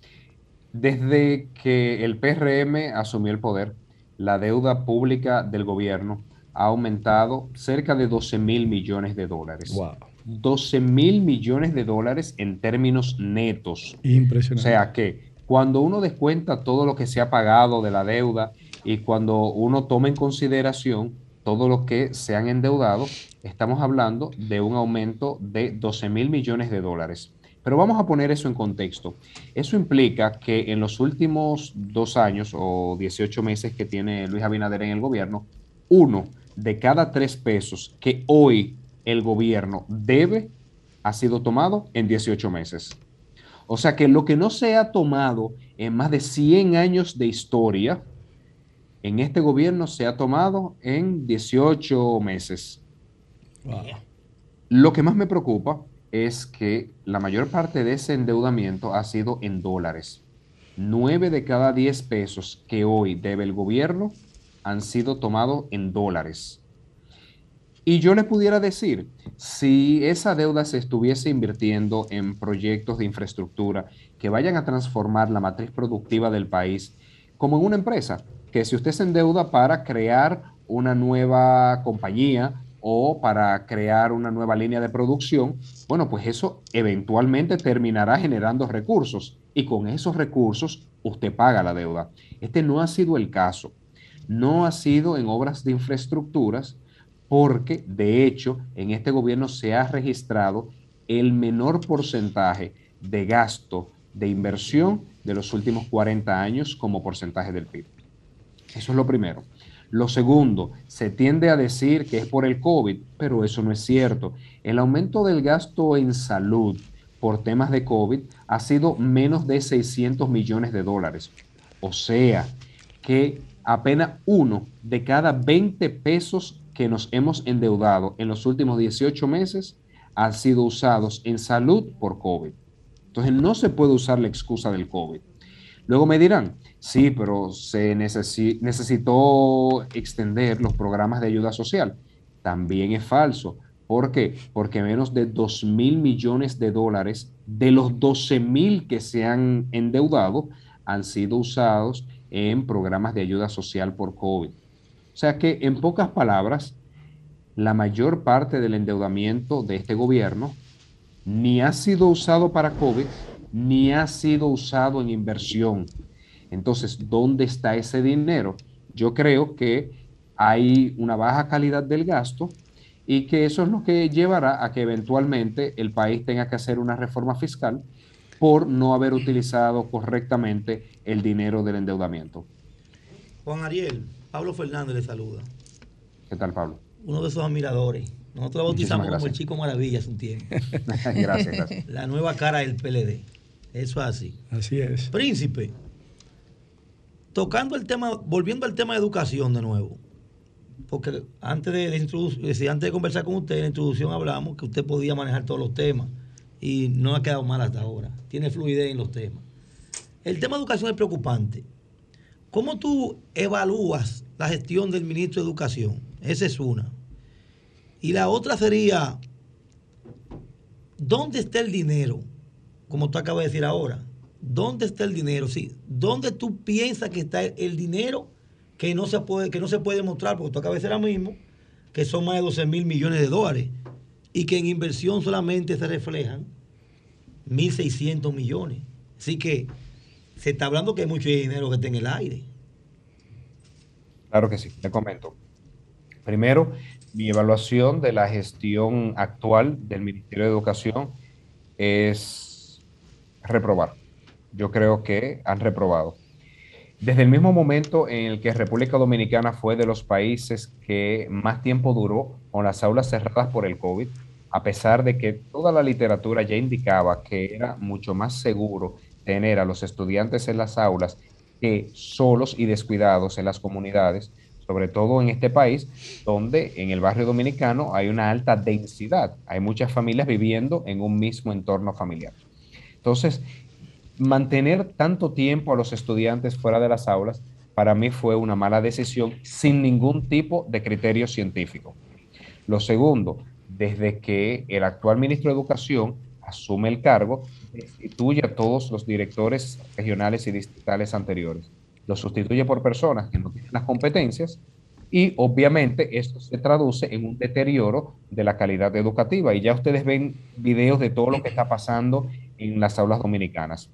Desde que el PRM asumió el poder, la deuda pública del gobierno ha aumentado cerca de 12 mil millones de dólares. Wow. 12 mil millones de dólares en términos netos. Impresionante. O sea que cuando uno descuenta todo lo que se ha pagado de la deuda y cuando uno toma en consideración todo lo que se han endeudado, estamos hablando de un aumento de 12 mil millones de dólares. Pero vamos a poner eso en contexto. Eso implica que en los últimos dos años o 18 meses que tiene Luis Abinader en el gobierno, uno de cada tres pesos que hoy el gobierno debe ha sido tomado en 18 meses. O sea que lo que no se ha tomado en más de 100 años de historia, en este gobierno se ha tomado en 18 meses. Lo que más me preocupa es que la mayor parte de ese endeudamiento ha sido en dólares. 9 de cada 10 pesos que hoy debe el gobierno han sido tomados en dólares. Y yo le pudiera decir, si esa deuda se estuviese invirtiendo en proyectos de infraestructura que vayan a transformar la matriz productiva del país, como en una empresa, que si usted se endeuda para crear una nueva compañía o para crear una nueva línea de producción, bueno, pues eso eventualmente terminará generando recursos y con esos recursos usted paga la deuda. Este no ha sido el caso. No ha sido en obras de infraestructuras porque, de hecho, en este gobierno se ha registrado el menor porcentaje de gasto de inversión de los últimos 40 años como porcentaje del PIB. Eso es lo primero. Lo segundo, se tiende a decir que es por el COVID, pero eso no es cierto. El aumento del gasto en salud por temas de COVID ha sido menos de 600 millones de dólares. O sea, que apenas uno de cada 20 pesos que nos hemos endeudado en los últimos 18 meses han sido usados en salud por COVID. Entonces no se puede usar la excusa del COVID. Luego me dirán, sí, pero se necesitó extender los programas de ayuda social. También es falso. ¿Por qué? Porque menos de 2 mil millones de dólares de los 12 mil que se han endeudado han sido usados en programas de ayuda social por COVID. Sea que, en pocas palabras, la mayor parte del endeudamiento de este gobierno ni ha sido usado para COVID, ni ha sido usado en inversión. Entonces, ¿dónde está ese dinero? Yo creo que hay una baja calidad del gasto y que eso es lo que llevará a que eventualmente el país tenga que hacer una reforma fiscal por no haber utilizado correctamente el dinero del endeudamiento. Juan Ariel, Pablo Fernández le saluda. ¿Qué tal, Pablo? Uno de sus admiradores. Nosotros lo bautizamos como el Chico Maravilla hace un tiempo. gracias, gracias. La nueva cara del PLD. Eso es así. Así es. Príncipe, tocando el tema, volviendo al tema de educación de nuevo, porque antes de, de antes de conversar con usted, en la introducción hablamos que usted podía manejar todos los temas y no ha quedado mal hasta ahora. Tiene fluidez en los temas. El tema de educación es preocupante. ¿Cómo tú evalúas la gestión del ministro de Educación? Esa es una. Y la otra sería, ¿dónde está el dinero? Como tú acabas de decir ahora. ¿Dónde está el dinero? Sí, ¿dónde tú piensas que está el dinero que no se puede, que no se puede demostrar? Porque tú acabas de decir ahora mismo que son más de 12 mil millones de dólares y que en inversión solamente se reflejan 1.600 millones. Así que se está hablando que hay mucho dinero que está en el aire. Claro que sí, te comento. Primero, mi evaluación de la gestión actual del Ministerio de Educación es reprobar. Yo creo que han reprobado. Desde el mismo momento en el que República Dominicana fue de los países que más tiempo duró con las aulas cerradas por el COVID, a pesar de que toda la literatura ya indicaba que era mucho más seguro tener a los estudiantes en las aulas que solos y descuidados en las comunidades, sobre todo en este país, donde en el barrio dominicano hay una alta densidad, hay muchas familias viviendo en un mismo entorno familiar. Entonces, mantener tanto tiempo a los estudiantes fuera de las aulas, para mí fue una mala decisión sin ningún tipo de criterio científico. Lo segundo, desde que el actual ministro de Educación asume el cargo, destituye a todos los directores regionales y distritales anteriores lo sustituye por personas que no tienen las competencias y obviamente esto se traduce en un deterioro de la calidad educativa. Y ya ustedes ven videos de todo lo que está pasando en las aulas dominicanas.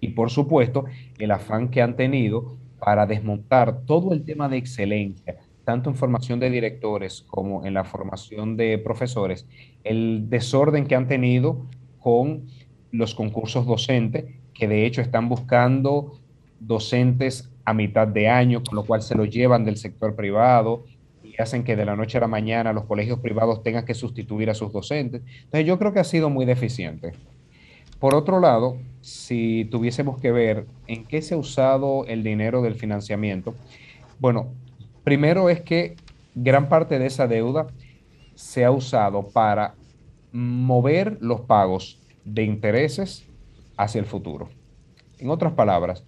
Y por supuesto, el afán que han tenido para desmontar todo el tema de excelencia, tanto en formación de directores como en la formación de profesores, el desorden que han tenido con los concursos docentes, que de hecho están buscando docentes a mitad de año, con lo cual se lo llevan del sector privado y hacen que de la noche a la mañana los colegios privados tengan que sustituir a sus docentes. Entonces yo creo que ha sido muy deficiente. Por otro lado, si tuviésemos que ver en qué se ha usado el dinero del financiamiento, bueno, primero es que gran parte de esa deuda se ha usado para mover los pagos de intereses hacia el futuro. En otras palabras,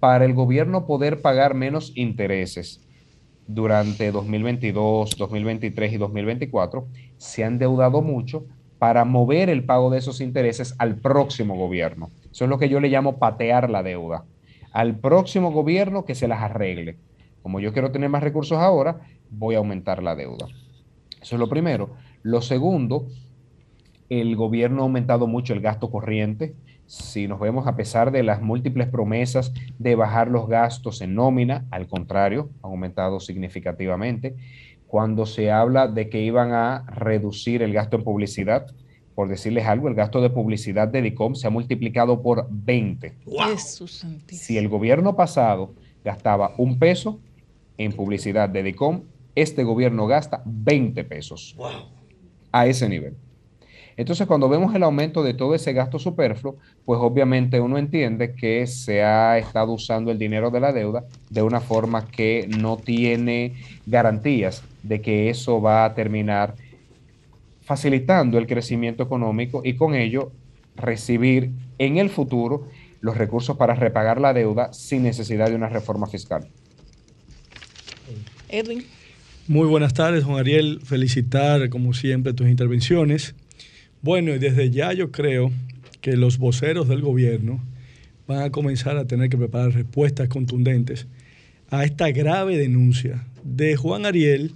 para el gobierno poder pagar menos intereses, durante 2022, 2023 y 2024 se han deudado mucho para mover el pago de esos intereses al próximo gobierno. Eso es lo que yo le llamo patear la deuda. Al próximo gobierno que se las arregle. Como yo quiero tener más recursos ahora, voy a aumentar la deuda. Eso es lo primero. Lo segundo, el gobierno ha aumentado mucho el gasto corriente. Si nos vemos a pesar de las múltiples promesas de bajar los gastos en nómina, al contrario, ha aumentado significativamente. Cuando se habla de que iban a reducir el gasto en publicidad, por decirles algo, el gasto de publicidad de DICOM se ha multiplicado por 20. Si el gobierno pasado gastaba un peso en publicidad de DICOM, este gobierno gasta 20 pesos. A ese nivel. Entonces, cuando vemos el aumento de todo ese gasto superfluo, pues obviamente uno entiende que se ha estado usando el dinero de la deuda de una forma que no tiene garantías de que eso va a terminar facilitando el crecimiento económico y con ello recibir en el futuro los recursos para repagar la deuda sin necesidad de una reforma fiscal. Edwin. Muy buenas tardes, Juan Ariel. Felicitar, como siempre, tus intervenciones. Bueno, y desde ya yo creo que los voceros del gobierno van a comenzar a tener que preparar respuestas contundentes a esta grave denuncia de Juan Ariel,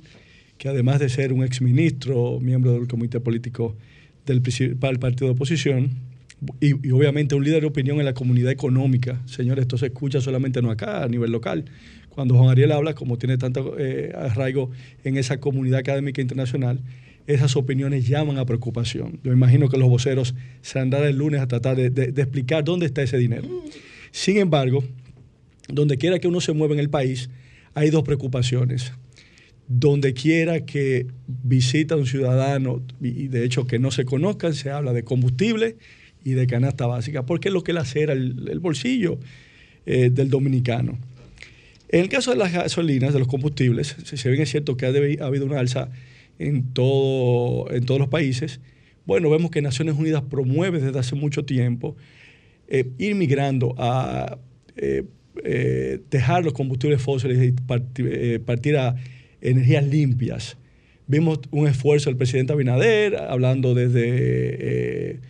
que además de ser un exministro, miembro del comité político del partido de oposición, y, y, obviamente un líder de opinión en la comunidad económica. Señores, esto se escucha solamente no acá, a nivel local. Cuando Juan Ariel habla, como tiene tanto eh, arraigo en esa comunidad académica internacional, esas opiniones llaman a preocupación. Yo imagino que los voceros se andarán el lunes a tratar de, de, explicar dónde está ese dinero. Sin embargo, donde quiera que uno se mueva en el país, hay dos preocupaciones. Donde quiera que visita un ciudadano, y de hecho que no se conozcan, se habla de combustible y de canasta básica, porque es lo que lacera el, el bolsillo eh, del dominicano. En el caso de las gasolinas, de los combustibles, si bien es cierto que ha, ha habido una alza en, todo, en todos los países. Bueno, vemos que Naciones Unidas promueve desde hace mucho tiempo eh, ir migrando a eh, eh, dejar los combustibles fósiles y partir, a energías limpias. Vimos un esfuerzo del presidente Abinader hablando desde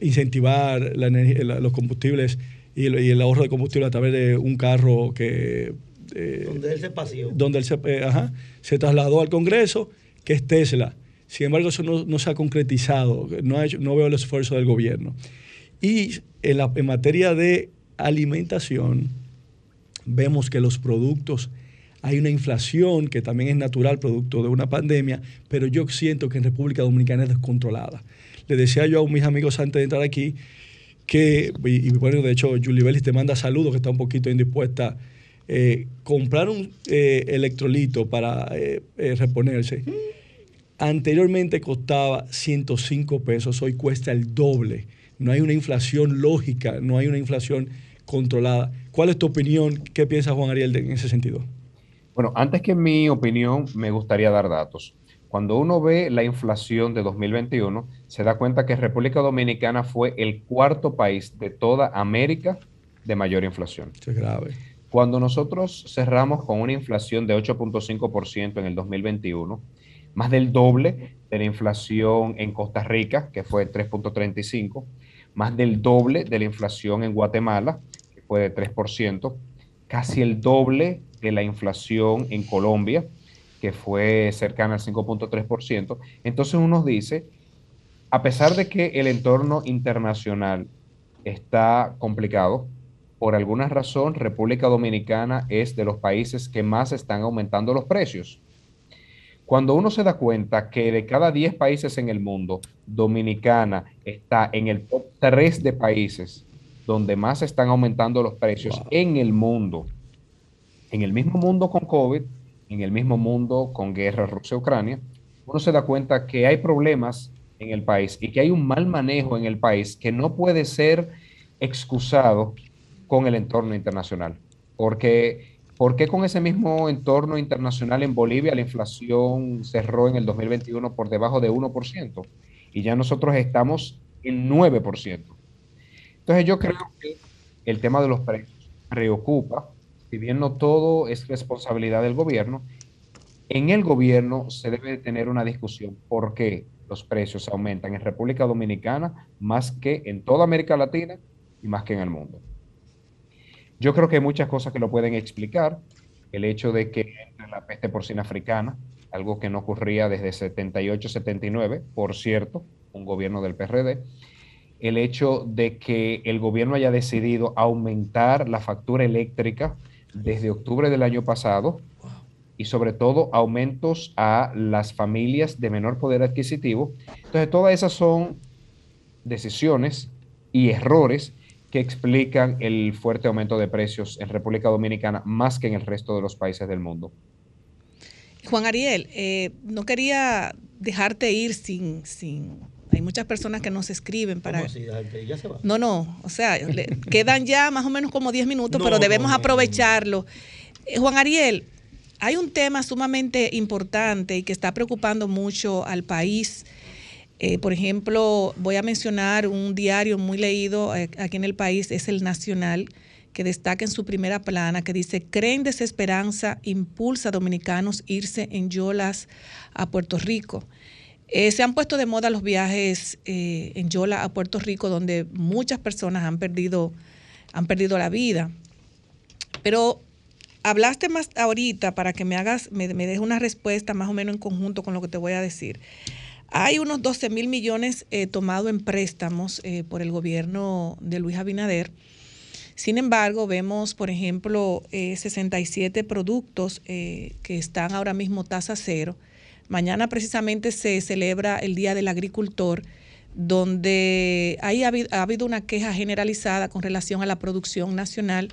incentivar los combustibles y el, ahorro de combustible a través de un carro que... donde él se paseó. Donde él se, se trasladó al Congreso que es Tesla. Sin embargo, eso no, se ha concretizado, no, no veo el esfuerzo del gobierno. Y en, materia de alimentación, vemos que los productos, hay una inflación que también es natural, producto de una pandemia, pero yo siento que en República Dominicana es descontrolada. Le decía yo a mis amigos antes de entrar aquí que, y, bueno, de hecho, Julie Bellis te manda saludos, que está un poquito indispuesta. Eh, comprar un eh, electrolito para eh, reponerse Anteriormente costaba 105 pesos, hoy cuesta el doble. No hay una inflación lógica, no hay una inflación controlada. ¿Cuál es tu opinión? ¿Qué piensa Juan Ariel en ese sentido? Bueno, antes que mi opinión, me gustaría dar datos. Cuando uno ve la inflación de 2021, se da cuenta que República Dominicana fue el cuarto país de toda América de mayor inflación. Es grave. Cuando nosotros cerramos con una inflación de 8.5% en el 2021, más del doble de la inflación en Costa Rica, que fue 3.35, más del doble de la inflación en Guatemala, que fue de 3%, casi el doble de la inflación en Colombia, que fue cercana al 5.3%. Entonces uno dice, a pesar de que el entorno internacional está complicado, por alguna razón República Dominicana es de los países que más están aumentando los precios. Cuando uno se da cuenta que de cada 10 países en el mundo, Dominicana está en el top 3 de países donde más están aumentando los precios en el mundo, en el mismo mundo con COVID, en el mismo mundo con guerra Rusia-Ucrania, uno se da cuenta que hay problemas en el país y que hay un mal manejo en el país que no puede ser excusado con el entorno internacional. Porque ¿Por qué con ese mismo entorno internacional en Bolivia la inflación cerró en el 2021 por debajo de 1%? Y ya nosotros estamos en 9%. Entonces yo creo que el tema de los precios preocupa si bien no todo es responsabilidad del gobierno, en el gobierno se debe tener una discusión por qué los precios aumentan en República Dominicana más que en toda América Latina y más que en el mundo. Yo creo que hay muchas cosas que lo pueden explicar. El hecho de que entre la peste porcina africana, algo que no ocurría desde 78-79, por cierto, un gobierno del PRD. El hecho de que el gobierno haya decidido aumentar la factura eléctrica desde octubre del año pasado y sobre todo aumentos a las familias de menor poder adquisitivo. Entonces, todas esas son decisiones y errores que explican el fuerte aumento de precios en República Dominicana más que en el resto de los países del mundo. Juan Ariel, eh, no quería dejarte ir sin, sin... Hay muchas personas que nos escriben para... ¿Cómo así? ¿Ya se va? No, no, o sea, le- [laughs] quedan ya más o menos como 10 minutos, No, pero debemos no, no, aprovecharlo. Eh, Juan Ariel, hay un tema sumamente importante y que está preocupando mucho al país. Eh, por ejemplo, voy a mencionar un diario muy leído eh, aquí en el país, es el Nacional, que destaca en su primera plana, que dice, creen desesperanza, impulsa a dominicanos irse en yolas a Puerto Rico. Eh, se han puesto de moda los viajes en Yola a Puerto Rico, donde muchas personas han perdido, han perdido la vida. Pero hablaste más ahorita para que me hagas, me, me des una respuesta más o menos en conjunto con lo que te voy a decir. Hay unos 12 mil millones eh, tomados en préstamos eh, por el gobierno de Luis Abinader. Sin embargo, vemos, por ejemplo, eh, 67 productos eh, que están ahora mismo tasa cero. Mañana precisamente se celebra el Día del Agricultor, donde ahí ha habido, ha habido una queja generalizada con relación a la producción nacional,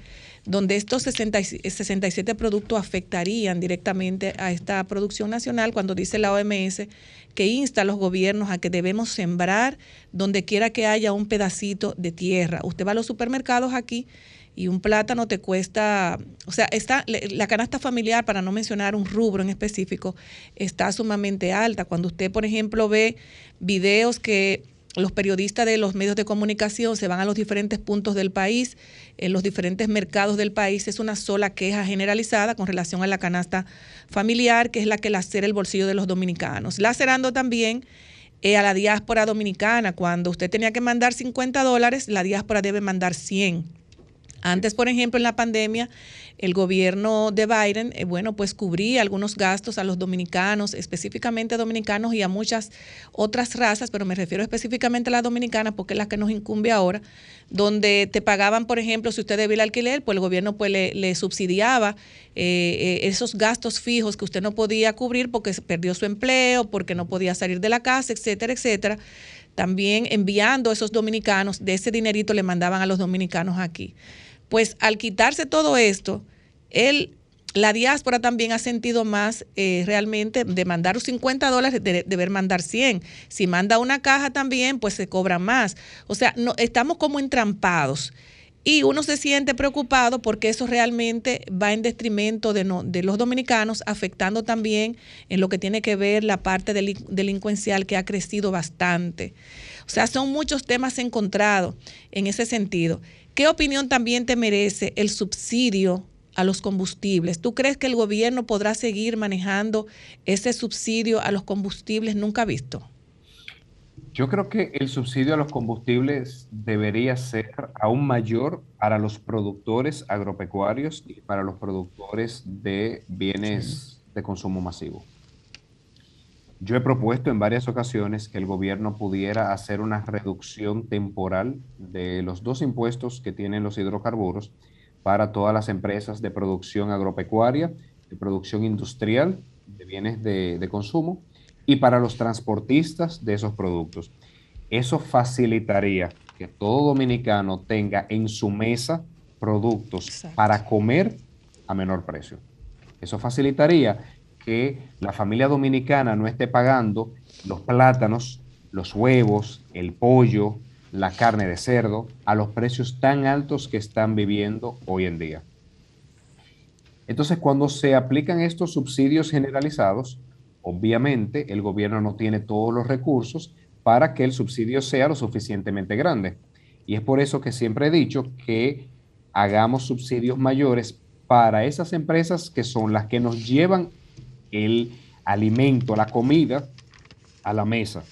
donde estos 60 y- 67 productos afectarían directamente a esta producción nacional cuando dice la OMS que insta a los gobiernos a que debemos sembrar donde quiera que haya un pedacito de tierra. Usted va a los supermercados aquí y un plátano te cuesta, o sea, está la canasta familiar, para no mencionar un rubro en específico, está sumamente alta. Cuando usted, por ejemplo, ve videos que los periodistas de los medios de comunicación se van a los diferentes puntos del país, en los diferentes mercados del país, es una sola queja generalizada con relación a la canasta familiar, que es la que lacera el bolsillo de los dominicanos. Lacerando también eh, a la diáspora dominicana, cuando usted tenía que mandar 50 dólares, la diáspora debe mandar 100. Antes, por ejemplo, en la pandemia, el gobierno de Biden, eh, bueno, pues cubría algunos gastos a los dominicanos, específicamente dominicanos y a muchas otras razas, pero me refiero específicamente a la dominicana porque es la que nos incumbe ahora, donde te pagaban, por ejemplo, si usted debía el alquiler, pues el gobierno pues le, subsidiaba eh, eh, esos gastos fijos que usted no podía cubrir porque perdió su empleo, porque no podía salir de la casa, etcétera, etcétera también enviando a esos dominicanos, de ese dinerito le mandaban a los dominicanos aquí. Pues al quitarse todo esto, él, la diáspora también ha sentido más eh, realmente de mandar 50 dólares, de, deber mandar 100. Si manda una caja también, pues se cobra más. O sea, no, estamos como entrampados. Y uno se siente preocupado porque eso realmente va en detrimento de, no- de los dominicanos, afectando también en lo que tiene que ver la parte delin- delincuencial que ha crecido bastante. O sea, son muchos temas encontrados en ese sentido. ¿Qué opinión también te merece el subsidio a los combustibles? ¿Tú crees que el gobierno podrá seguir manejando ese subsidio a los combustibles nunca visto? Yo creo que el subsidio a los combustibles debería ser aún mayor para los productores agropecuarios y para los productores de bienes de consumo masivo. Yo he propuesto en varias ocasiones que el gobierno pudiera hacer una reducción temporal de los dos impuestos que tienen los hidrocarburos para todas las empresas de producción agropecuaria, de producción industrial, de bienes de, de consumo y para los transportistas de esos productos. Eso facilitaría que todo dominicano tenga en su mesa productos para comer a menor precio. Eso facilitaría que la familia dominicana no esté pagando los plátanos, los huevos, el pollo, la carne de cerdo a los precios tan altos que están viviendo hoy en día. Entonces, cuando se aplican estos subsidios generalizados, obviamente el gobierno no tiene todos los recursos para que el subsidio sea lo suficientemente grande. Y es por eso que siempre he dicho que hagamos subsidios mayores para esas empresas que son las que nos llevan el alimento, la comida a la mesa.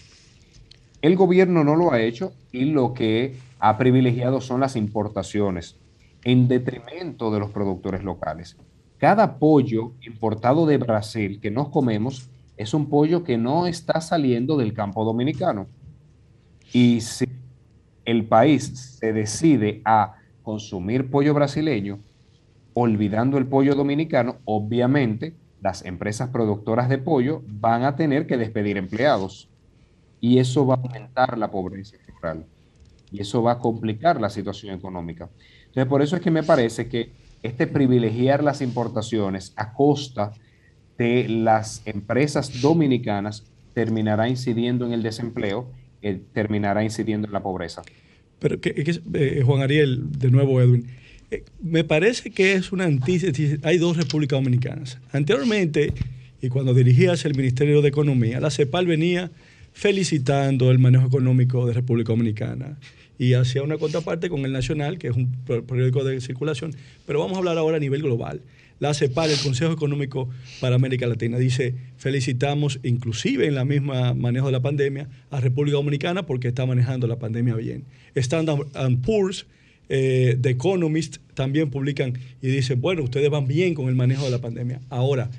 El gobierno no lo ha hecho y lo que ha privilegiado son las importaciones en detrimento de los productores locales. Cada pollo importado de Brasil que nos comemos es un pollo que no está saliendo del campo dominicano. Y si el país se decide a consumir pollo brasileño, olvidando el pollo dominicano, obviamente las empresas productoras de pollo van a tener que despedir empleados. Y eso va a aumentar la pobreza. Y eso va a complicar la situación económica. Entonces, por eso es que me parece que este privilegiar las importaciones a costa de las empresas dominicanas terminará incidiendo en el desempleo, eh, terminará incidiendo en la pobreza. Pero que, eh, Juan Ariel, de nuevo Edwin, eh, me parece que es una antítesis. Hay dos repúblicas dominicanas. Anteriormente, y cuando dirigías el Ministerio de Economía, la CEPAL venía felicitando el manejo económico de República Dominicana y hacía una contraparte con el Nacional, que es un periódico de circulación. Pero vamos a hablar ahora a nivel global. La CEPAL, el Consejo Económico para América Latina, dice, felicitamos inclusive en la misma manejo de la pandemia a República Dominicana porque está manejando la pandemia bien. Standard Poor's, eh, The Economist también publican y dicen, bueno, ustedes van bien con el manejo de la pandemia. Ahora,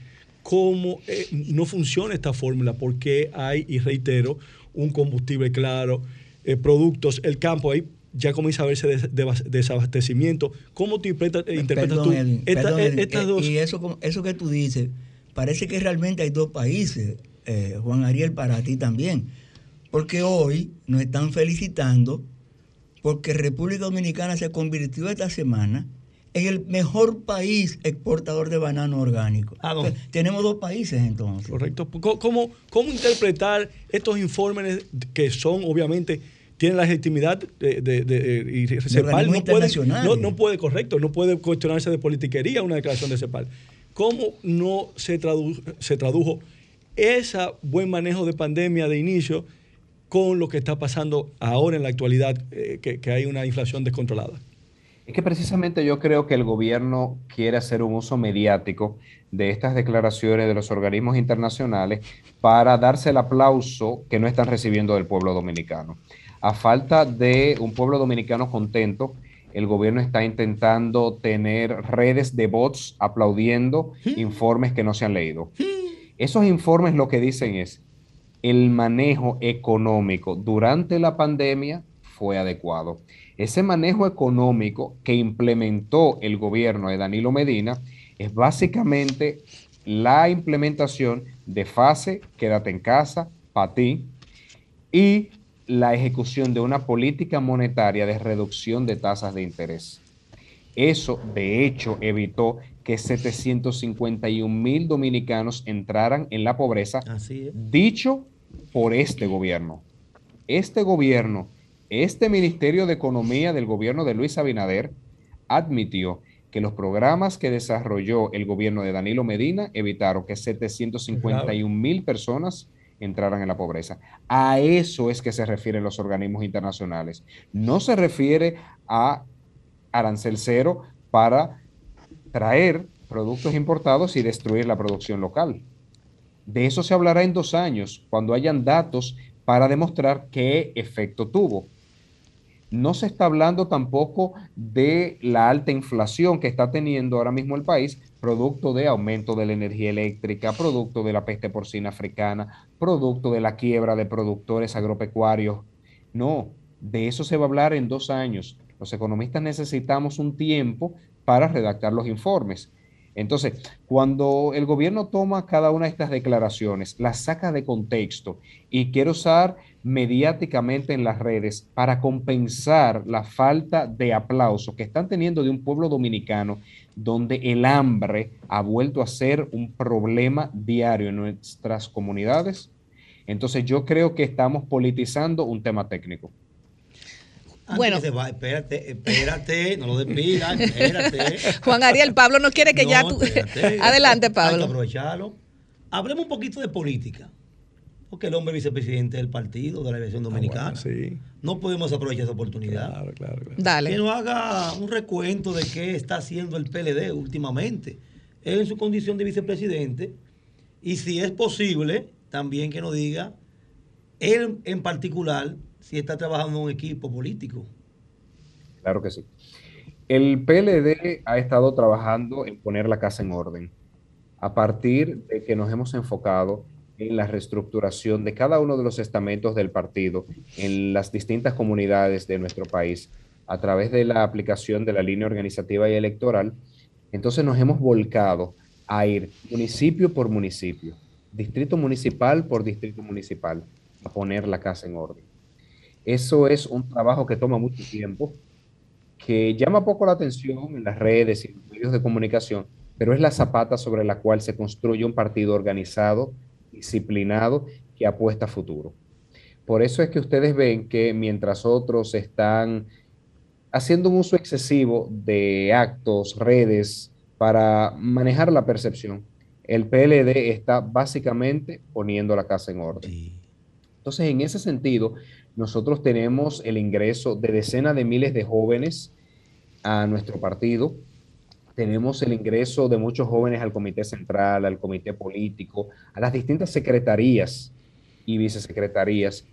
¿cómo eh, no funciona esta fórmula? Porque hay, y reitero, un combustible claro, eh, productos, el campo, ahí ya comienza a verse des, des, desabastecimiento. ¿Cómo te interpretas, interpretas Perdón, tú Edwin, esta- perdón, eh, Edwin, estas eh, dos? Y eso, eso que tú dices, parece que realmente hay dos países, eh, Juan Ariel, para ti también. Porque hoy nos están felicitando porque República Dominicana se convirtió esta semana en el mejor país exportador de banano orgánico. Entonces, tenemos dos países entonces. Correcto. ¿Cómo, cómo, interpretar estos informes que son, obviamente, tienen la legitimidad de, de, de- y CEPAL no puede, no, no puede, correcto, no puede cuestionarse de politiquería una declaración de CEPAL. ¿Cómo no se, tradu- se tradujo ese buen manejo de pandemia de inicio con lo que está pasando ahora en la actualidad, eh, que, que hay una inflación descontrolada? Es que precisamente yo creo que el gobierno quiere hacer un uso mediático de estas declaraciones de los organismos internacionales para darse el aplauso que no están recibiendo del pueblo dominicano. A falta de un pueblo dominicano contento, el gobierno está intentando tener redes de bots aplaudiendo informes que no se han leído. Esos informes lo que dicen es, el manejo económico durante la pandemia fue adecuado. Ese manejo económico que implementó el gobierno de Danilo Medina es básicamente la implementación de fase, quédate en casa, para ti, y la ejecución de una política monetaria de reducción de tasas de interés. Eso, de hecho, evitó que 751 mil dominicanos entraran en la pobreza, dicho por este gobierno. Este gobierno, este Ministerio de Economía del gobierno de Luis Abinader, admitió que los programas que desarrolló el gobierno de Danilo Medina evitaron que 751 mil personas entraran en la pobreza. A eso es que se refieren los organismos internacionales. No se refiere a arancel cero para traer productos importados y destruir la producción local. De eso se hablará en dos años, cuando hayan datos para demostrar qué efecto tuvo. No se está hablando tampoco de la alta inflación que está teniendo ahora mismo el país, producto de aumento de la energía eléctrica, producto de la peste porcina africana, producto de la quiebra de productores agropecuarios. No, de eso se va a hablar en dos años. Los economistas necesitamos un tiempo para redactar los informes. Entonces, cuando el gobierno toma cada una de estas declaraciones, las saca de contexto y quiere usar mediáticamente en las redes para compensar la falta de aplauso que están teniendo de un pueblo dominicano donde el hambre ha vuelto a ser un problema diario en nuestras comunidades, entonces yo creo que estamos politizando un tema técnico. Antes que se va, espérate, espérate, no lo despidas, espérate. [laughs] Juan Ariel, Pablo no quiere que ya tú. espérate. [laughs] Adelante, Hay que Pablo. aprovecharlo. Hablemos un poquito de política. Porque el hombre es vicepresidente del partido de la aviación dominicana. sí. No podemos aprovechar esa oportunidad. Claro, claro, claro. Dale. Que nos haga un recuento de qué está haciendo el PLD últimamente. Él en su condición de vicepresidente. Y si es posible, también que nos diga, él en particular, si está trabajando en un equipo político. Claro que sí. El PLD ha estado trabajando en poner la casa en orden a partir de que nos hemos enfocado en la reestructuración de cada uno de los estamentos del partido en las distintas comunidades de nuestro país a través de la aplicación de la línea organizativa y electoral. Entonces nos hemos volcado a ir municipio por municipio, distrito municipal por distrito municipal, a poner la casa en orden. Eso es un trabajo que toma mucho tiempo, que llama poco la atención en las redes y medios de comunicación, pero es la zapata sobre la cual se construye un partido organizado, disciplinado, que apuesta a futuro. Por eso es que ustedes ven que mientras otros están haciendo un uso excesivo de actos, redes, para manejar la percepción, el PLD está básicamente poniendo la casa en orden. Entonces, en ese sentido, nosotros tenemos el ingreso de decenas de miles de jóvenes a nuestro partido. Tenemos el ingreso de muchos jóvenes al comité central, al comité político, a las distintas secretarías y vicesecretarías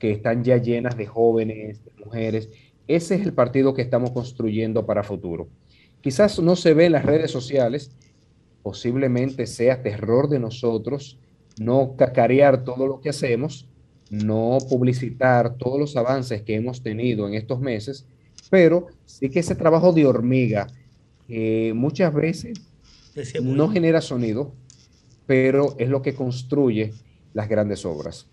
que están ya llenas de jóvenes, de mujeres. Ese es el partido que estamos construyendo para futuro. Quizás no se ve en las redes sociales, posiblemente sea terror de nosotros no cacarear todo lo que hacemos, no publicitar todos los avances que hemos tenido en estos meses, pero sí que ese trabajo de hormiga que muchas veces no genera sonido, pero es lo que construye las grandes obras.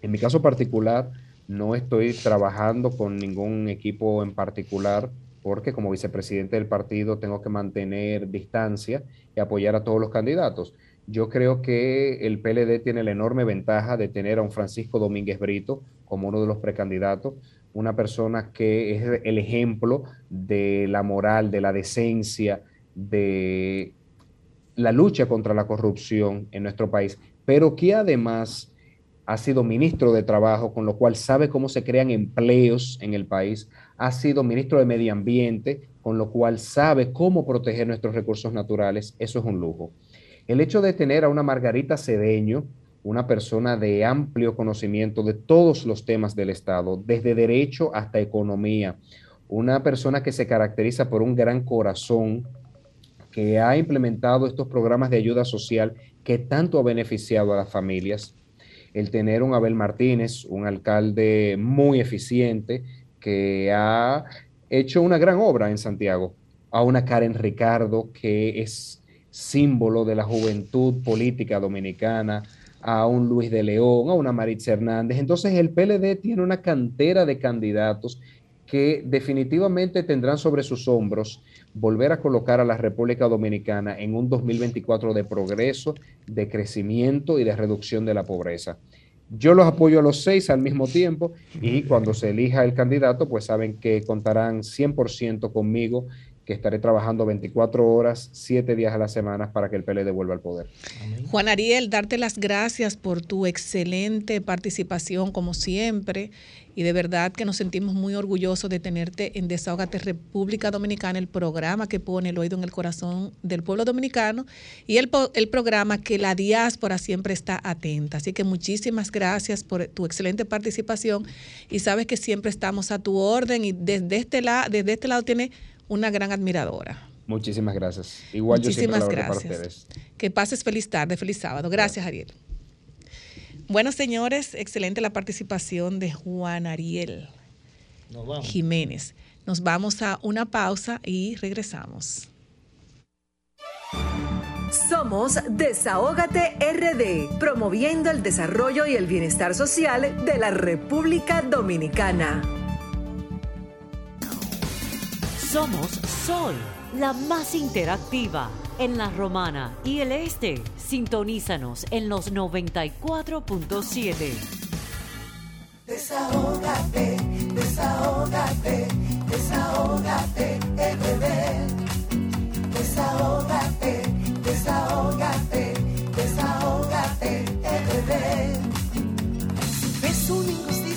En mi caso particular, no estoy trabajando con ningún equipo en particular porque como vicepresidente del partido tengo que mantener distancia y apoyar a todos los candidatos. Yo creo que el PLD tiene la enorme ventaja de tener a un Francisco Domínguez Brito como uno de los precandidatos, una persona que es el ejemplo de la moral, de la decencia, de la lucha contra la corrupción en nuestro país, pero que además ha sido ministro de Trabajo, con lo cual sabe cómo se crean empleos en el país, ha sido ministro de Medio Ambiente, con lo cual sabe cómo proteger nuestros recursos naturales, eso es un lujo. El hecho de tener a una Margarita Cedeño, una persona de amplio conocimiento de todos los temas del Estado, desde derecho hasta economía, una persona que se caracteriza por un gran corazón, que ha implementado estos programas de ayuda social que tanto ha beneficiado a las familias, el tener un Abel Martínez, un alcalde muy eficiente, que ha hecho una gran obra en Santiago, a una Karen Ricardo, que es símbolo de la juventud política dominicana, a un Luis de León, a una Maritza Hernández. Entonces el PLD tiene una cantera de candidatos que definitivamente tendrán sobre sus hombros volver a colocar a la República Dominicana en un 2024 de progreso, de crecimiento y de reducción de la pobreza. Yo los apoyo a los seis al mismo tiempo y cuando se elija el candidato, pues saben que contarán 100% conmigo, que estaré trabajando 24 horas, 7 días a la semana para que el PLD vuelva al poder. Juan Ariel, darte las gracias por tu excelente participación como siempre y de verdad que nos sentimos muy orgullosos de tenerte en Desahogate República Dominicana, el programa que pone el oído en el corazón del pueblo dominicano y el, po- el programa que la diáspora siempre está atenta. Así que muchísimas gracias por tu excelente participación y sabes que siempre estamos a tu orden y desde este, la- desde este lado tiene una gran admiradora. Muchísimas gracias. Igual yo siempre orden para gracias. ustedes. Que pases feliz tarde, feliz sábado. Gracias, Ariel. Bueno, señores, excelente la participación de Juan Ariel Nos vamos. Jiménez. Nos vamos a una pausa y regresamos. Somos Desahógate RD, promoviendo el desarrollo y el bienestar social de la República Dominicana. Somos Sol, la más interactiva en la Romana y el Este. Sintonízanos en los 94.7. Desahógate, desahógate, desahógate, RD. Desahógate, desahógate, desahógate,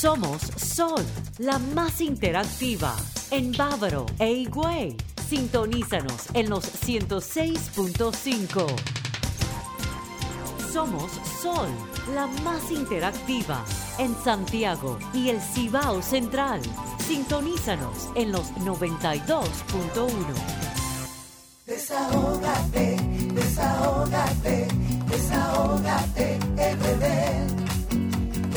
Somos Sol, la más interactiva. En Bávaro e Higüey. Sintonízanos en los 106.5. Somos Sol, la más interactiva. En Santiago y el Cibao Central. Sintonízanos en los 92.1. Desahógate, desahógate, desahógate, RD.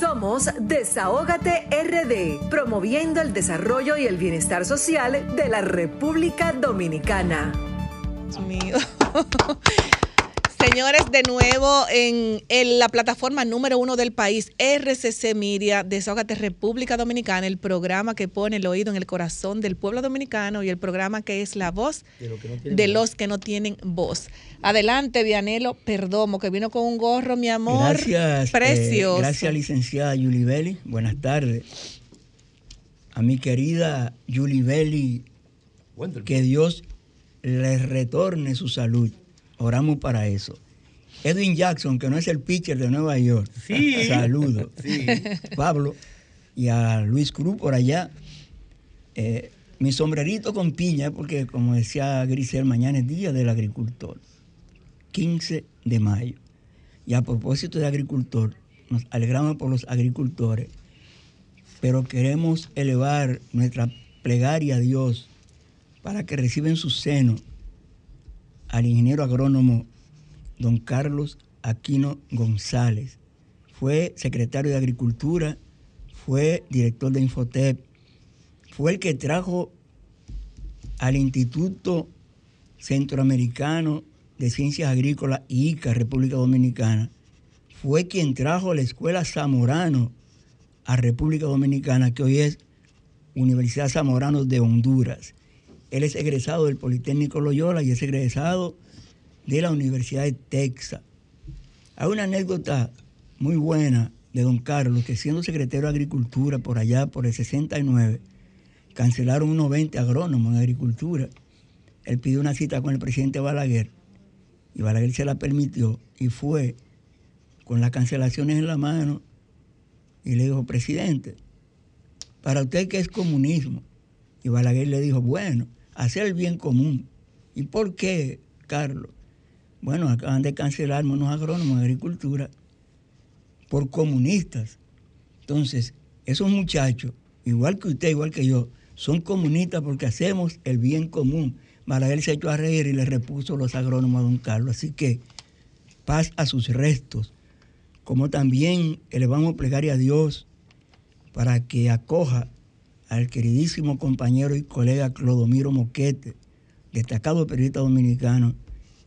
Somos Desahógate RD, promoviendo el desarrollo y el bienestar social de la República Dominicana. Dios mío. [laughs] Señores, de nuevo en, en la plataforma número uno del país, RCC Miria, Desahógate República Dominicana, el programa que pone el oído en el corazón del pueblo dominicano y el programa que es la voz de los que no tienen voz. Adelante, Vianelo Perdomo, que vino con un gorro, mi amor. Gracias. eh, Precioso. gracias, licenciada Yuli Belli. Buenas tardes. A mi querida Yuli Belli, que Dios le retorne su salud. Oramos para eso. Edwin Jackson, que no es el pitcher de Nueva York. Sí. [laughs] Saludos. Sí. Pablo y a Luis Cruz por allá. Eh, mi sombrerito con piña, porque como decía Grisel, mañana es Día del Agricultor. 15 de mayo. Y a propósito de agricultor, nos alegramos por los agricultores, pero queremos elevar nuestra plegaria a Dios para que reciba en su seno al ingeniero agrónomo don Carlos Aquino González. Fue secretario de Agricultura, fue director de Infotep, fue el que trajo al Instituto Centroamericano de Ciencias Agrícolas, ICA, República Dominicana, fue quien trajo la Escuela Zamorano a República Dominicana, que hoy es Universidad Zamorano de Honduras. Él es egresado del Politécnico Loyola y es egresado de la Universidad de Texas. Hay una anécdota muy buena de don Carlos, que siendo secretario de Agricultura por allá, por el 69, cancelaron unos 20 agrónomos en agricultura. Él pidió una cita con el presidente Balaguer y Balaguer se la permitió y fue con las cancelaciones en la mano y le dijo, presidente, para usted qué es comunismo. Y Balaguer le dijo, bueno, hacer el bien común. ¿Y por qué, Carlos? Bueno, acaban de cancelar unos agrónomos de agricultura por comunistas. Entonces, esos muchachos, igual que usted, igual que yo, son comunistas porque hacemos el bien común. Balaguer se echó a reír y le repuso los agrónomos a don Carlos. Así que paz a sus restos. Como también elevamos plegaria a Dios para que acoja al queridísimo compañero y colega Clodomiro Moquete, destacado periodista dominicano,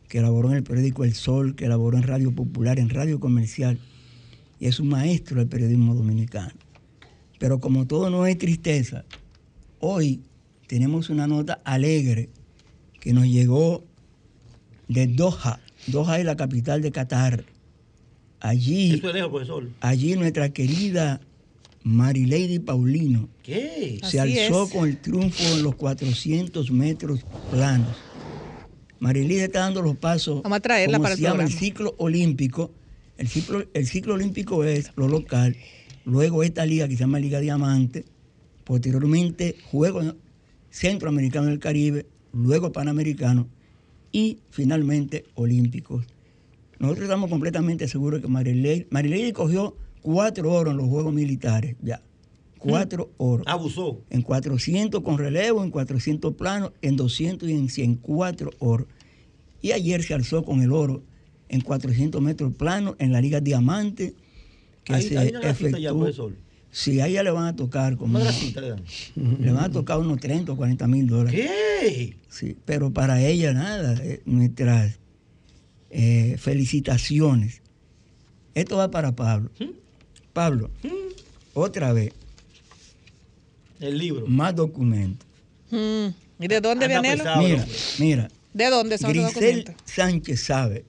que elaboró en el periódico El Sol, que elaboró en Radio Popular, en Radio Comercial, y es un maestro del periodismo dominicano. Pero como todo no es tristeza, hoy tenemos una nota alegre que nos llegó de Doha. Doha es la capital de Qatar. Allí, Eso profesor. allí nuestra querida Marilady Paulino ¿Qué? se alzó con el triunfo en los 400 metros planos. Marilady está dando los pasos. Vamos a traerla como para el se llama el ciclo olímpico. El ciclo, el ciclo olímpico es lo local. Luego esta liga que se llama Liga Diamante. Posteriormente Juegos Centroamericanos del Caribe. Luego Panamericanos. Y finalmente Olímpicos. Nosotros estamos completamente seguros que Marilady, Marilady cogió cuatro horas en los Juegos Militares, ya. Cuatro horas. Abusó. En 400 con relevo, en 400 planos, en 200 y en 100, cuatro horas. Y ayer se alzó con el oro en 400 metros planos en la Liga Diamante, que Ahí- se una grafita ya, efectuó- profesor. Sí, a ella le van a tocar como... Una grafita le van a tocar unos 30 o 40 mil dólares. ¿Qué? Sí, pero para ella nada. eh, nuestras eh, felicitaciones. Esto va para Pablo. Pablo, otra vez, El libro. más documentos. Mm. ¿Y de dónde, pesado. Mira, mira, ¿De dónde son los Grisel documentos? Sánchez sabe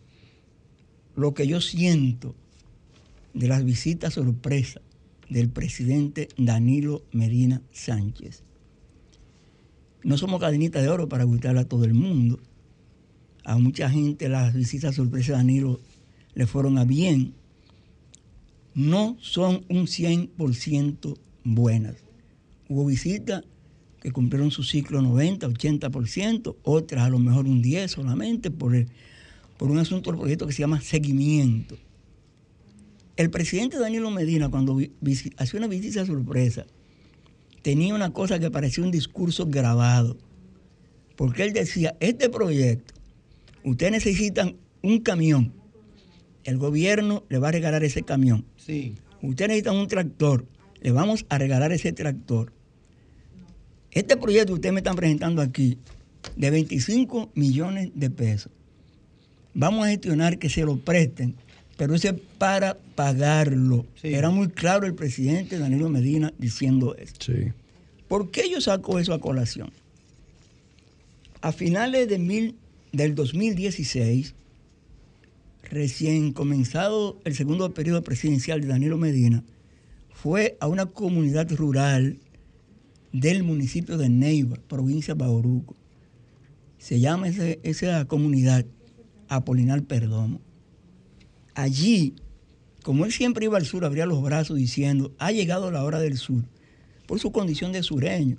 lo que yo siento de las visitas sorpresa del presidente Danilo Medina Sánchez. No somos cadenitas de oro para gustarle a todo el mundo. A mucha gente las visitas sorpresa de Danilo le fueron a bien. No son un 100% buenas. Hubo visitas que cumplieron su ciclo 90, 80%, otras a lo mejor un 10 solamente por, el- por un asunto del proyecto que se llama seguimiento. El presidente Danilo Medina, cuando hacía una visita sorpresa, tenía una cosa que parecía un discurso grabado, porque él decía, este proyecto, ustedes necesitan un camión, el gobierno le va a regalar ese camión. Sí. Ustedes necesitan un tractor, le vamos a regalar ese tractor. Este proyecto que ustedes me están presentando aquí, de 25 millones de pesos, vamos a gestionar que se lo presten, pero ese es para pagarlo. Era muy claro el presidente Danilo Medina diciendo eso. Sí. ¿Por qué yo saco eso a colación? A finales de mil- del 2016, recién comenzado el segundo periodo presidencial de Danilo Medina, fue a una comunidad rural del municipio de Neiva, provincia de Bauruco. Se llama ese- esa comunidad Apolinar Perdomo. Allí, como él siempre iba al sur, abría los brazos diciendo, ha llegado la hora del sur, por su condición de sureño.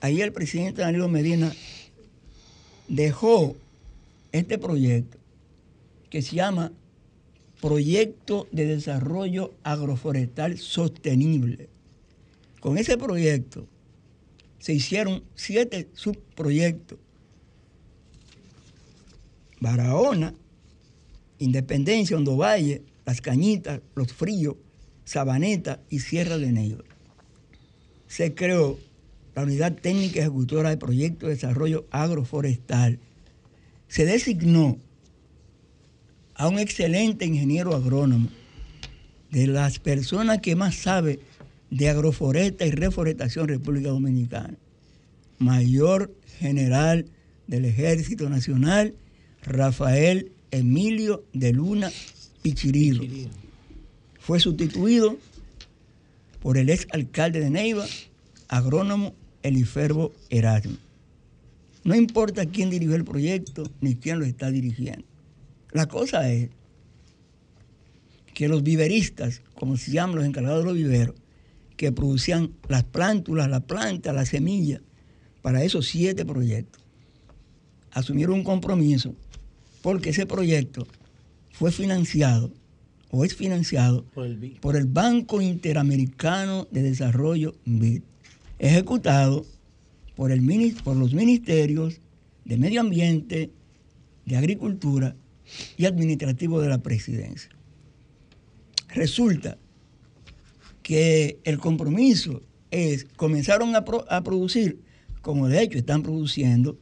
Ahí el presidente Danilo Medina dejó este proyecto que se llama Proyecto de Desarrollo Agroforestal Sostenible. Con ese proyecto se hicieron siete subproyectos. Barahona, Independencia, Hondo Valle, Las Cañitas, Los Fríos, Sabaneta y Sierra de Neiva. Se creó la Unidad Técnica Ejecutora de Proyecto de Desarrollo Agroforestal. Se designó a un excelente ingeniero agrónomo, de las personas que más sabe de agroforesta y reforestación en República Dominicana, mayor general del Ejército Nacional, Rafael Emilio de Luna Pichirilo. Fue sustituido por el ex alcalde de Neiva, agrónomo Eliferbo Erasmo. No importa quién dirigió el proyecto ni quién lo está dirigiendo. La cosa es que los viveristas, como se llaman los encargados de los viveros, que producían las plántulas, la planta, la semilla, para esos siete proyectos, asumieron un compromiso porque ese proyecto fue financiado o es financiado Por el BID. por el Banco Interamericano de Desarrollo BID, ejecutado por, el, por los ministerios de Medio Ambiente, de Agricultura y Administrativo de la Presidencia. Resulta que el compromiso es, comenzaron a, pro- a producir, como de hecho están produciendo,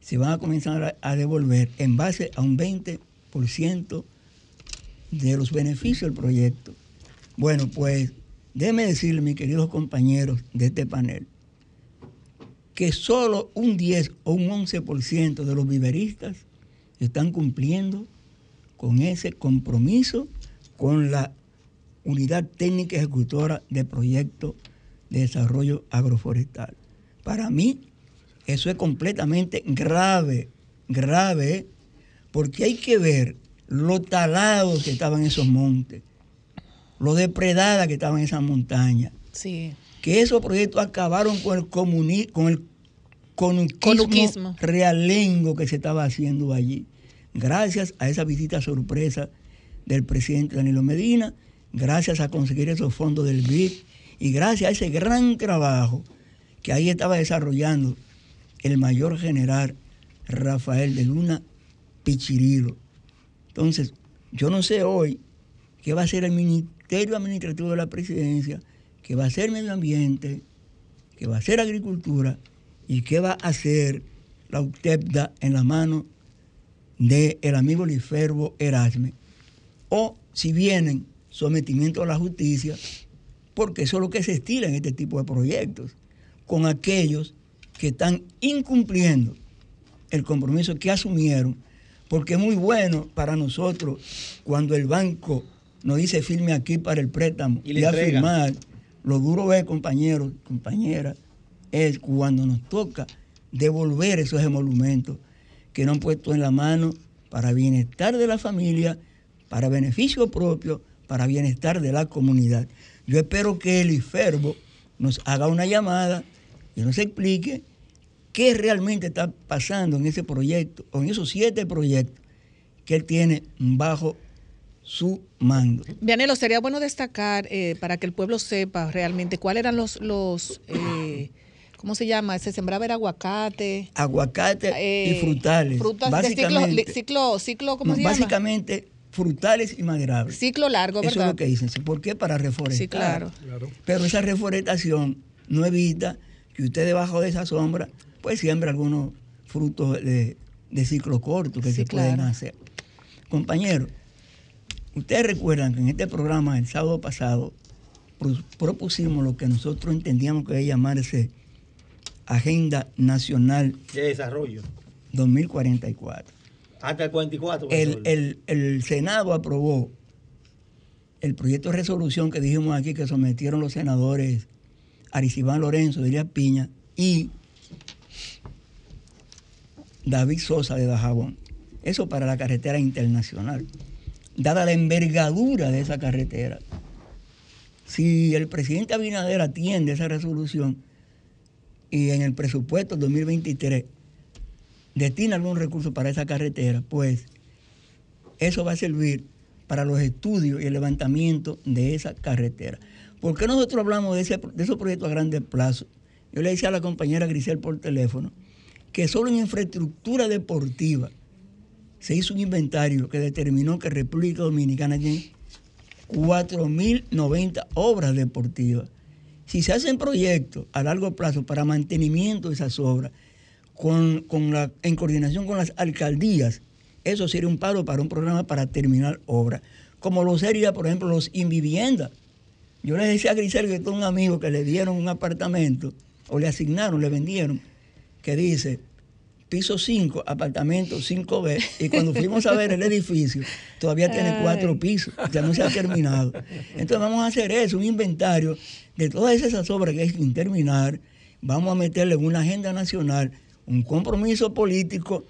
se van a comenzar a, a devolver en base a un 20% de los beneficios del proyecto. Bueno, pues déjeme decirle, mis queridos compañeros de este panel, que solo un 10 o un 11% de los viveristas están cumpliendo con ese compromiso con la Unidad Técnica Ejecutora de Proyectos de Desarrollo Agroforestal. Para mí, eso es completamente grave, grave, porque hay que ver lo talados que estaban esos montes, lo depredadas que estaban esas montañas, Sí. que esos proyectos acabaron con el con el conuquismo, Conuquismo. realengo que se estaba haciendo allí. Gracias a esa visita sorpresa del presidente Danilo Medina, gracias a conseguir esos fondos del BID y gracias a ese gran trabajo que ahí estaba desarrollando el mayor general Rafael de Luna Pichirilo. Entonces, yo no sé hoy qué va a ser el Ministerio Administrativo de la Presidencia, qué va a ser Medio Ambiente, qué va a ser Agricultura y qué va a hacer la UTEPDA en la mano del el amigo Liferbo Erasme. O si vienen sometimiento a la justicia, porque eso es lo que se estila en este tipo de proyectos, con aquellos que están incumpliendo el compromiso que asumieron, porque es muy bueno para nosotros cuando el banco nos dice firme aquí para el préstamo Y le y, a firmar. Lo duro es, compañeros, compañeras, es cuando nos toca devolver esos emolumentos que nos han puesto en la mano para bienestar de la familia, para beneficio propio, para bienestar de la comunidad. Yo espero que el IFERBO nos haga una llamada y nos explique qué realmente está pasando en ese proyecto, o en esos siete proyectos que él tiene bajo su mando. Vianelo, sería bueno destacar eh, para que el pueblo sepa realmente cuáles eran los, eh, ¿cómo se llama? Se sembraba el aguacate. Aguacate eh, y frutales. Frutas de ciclo, básicamente, ciclo, ciclo, ¿cómo no, se llama? básicamente frutales y maderables. Ciclo largo, Eso es ¿verdad? lo que dicen. ¿Por qué? Para reforestar. Sí, claro. Pero esa reforestación no evita que usted debajo de esa sombra pues siembre algunos frutos de, de ciclo corto que Sí, se pueden claro. hacer. Compañeros, ustedes recuerdan que en este programa el sábado pasado pro- propusimos lo que nosotros entendíamos que debe llamarse Agenda Nacional De desarrollo. 2044. Hasta el 44. El, el- el Senado aprobó el proyecto de resolución que dijimos aquí que sometieron los senadores Aricibán Lorenzo, Elías Piña y David Sosa de Dajabón. Eso para la carretera internacional. Dada la envergadura de esa carretera, si el presidente Abinader atiende esa resolución y en el presupuesto 2023 destina algún recurso para esa carretera, pues eso va a servir para los estudios y el levantamiento de esa carretera. ¿Por qué nosotros hablamos de, ese- de esos proyectos a grandes plazos? Yo le decía a la compañera Grisel por teléfono que solo en infraestructura deportiva se hizo un inventario que determinó que República Dominicana tiene 4.090 obras deportivas. Si se hacen proyectos a largo plazo para mantenimiento de esas obras, con, con la, en coordinación con las alcaldías, eso sería un paro para un programa para terminar obras. Como lo sería, por ejemplo, los inviviendas. Yo le decía a Grisel que tengo un amigo que le dieron un apartamento, o le asignaron, le vendieron, que dice piso 5, apartamento 5B, y cuando fuimos a ver el edificio, todavía tiene cuatro pisos, ya no se ha terminado. Entonces vamos a hacer eso, un inventario de todas esas obras que hay sin terminar, vamos a meterle en una agenda nacional un compromiso político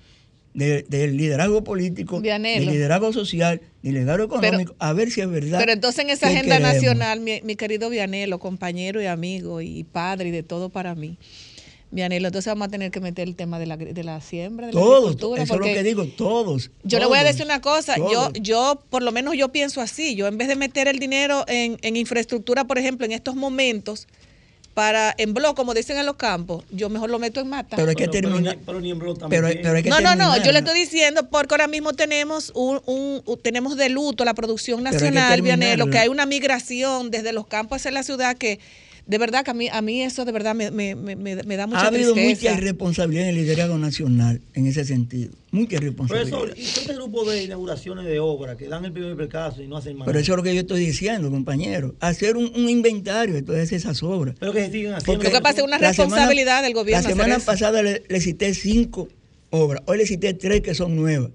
de- del liderazgo político, del liderazgo social, del liderazgo económico, a ver si es verdad. Pero entonces en esa agenda queremos. nacional, mi, mi querido Vianelo, compañero y amigo y padre y de todo para mí. Vianelo, entonces vamos a tener que meter el tema de la, de la siembra, de la Todos, agricultura, eso es lo porque que digo, todos. Yo le voy a decir una cosa, yo, todos. yo, por lo menos yo pienso así, yo en vez de meter el dinero en, en infraestructura, por ejemplo, en estos momentos, para en blog, como dicen en los campos, yo mejor lo meto en mata. Pero hay que terminar. Pero ni en blog también. Pero, pero hay que no, no, no, terminarla. yo le estoy diciendo porque ahora mismo tenemos un, un- tenemos de luto la producción nacional, Vianelo, que hay una migración desde los campos hacia la ciudad que de verdad que a mí, a mí eso de verdad me, me, me, da mucha ha habido tristeza. mucha irresponsabilidad en el liderazgo nacional en ese sentido. Mucha irresponsabilidad. Profesor, ¿y este grupo de inauguraciones de obras que dan el primer percaso y no hacen más? Pero eso es lo que yo estoy diciendo, compañero. Hacer un, un inventario de todas esas obras. Pero que se sigan haciendo. Lo que pasa es una semana- responsabilidad del gobierno La hacer semana eso. pasada le, le cité cinco obras. Hoy le cité tres que son nuevas.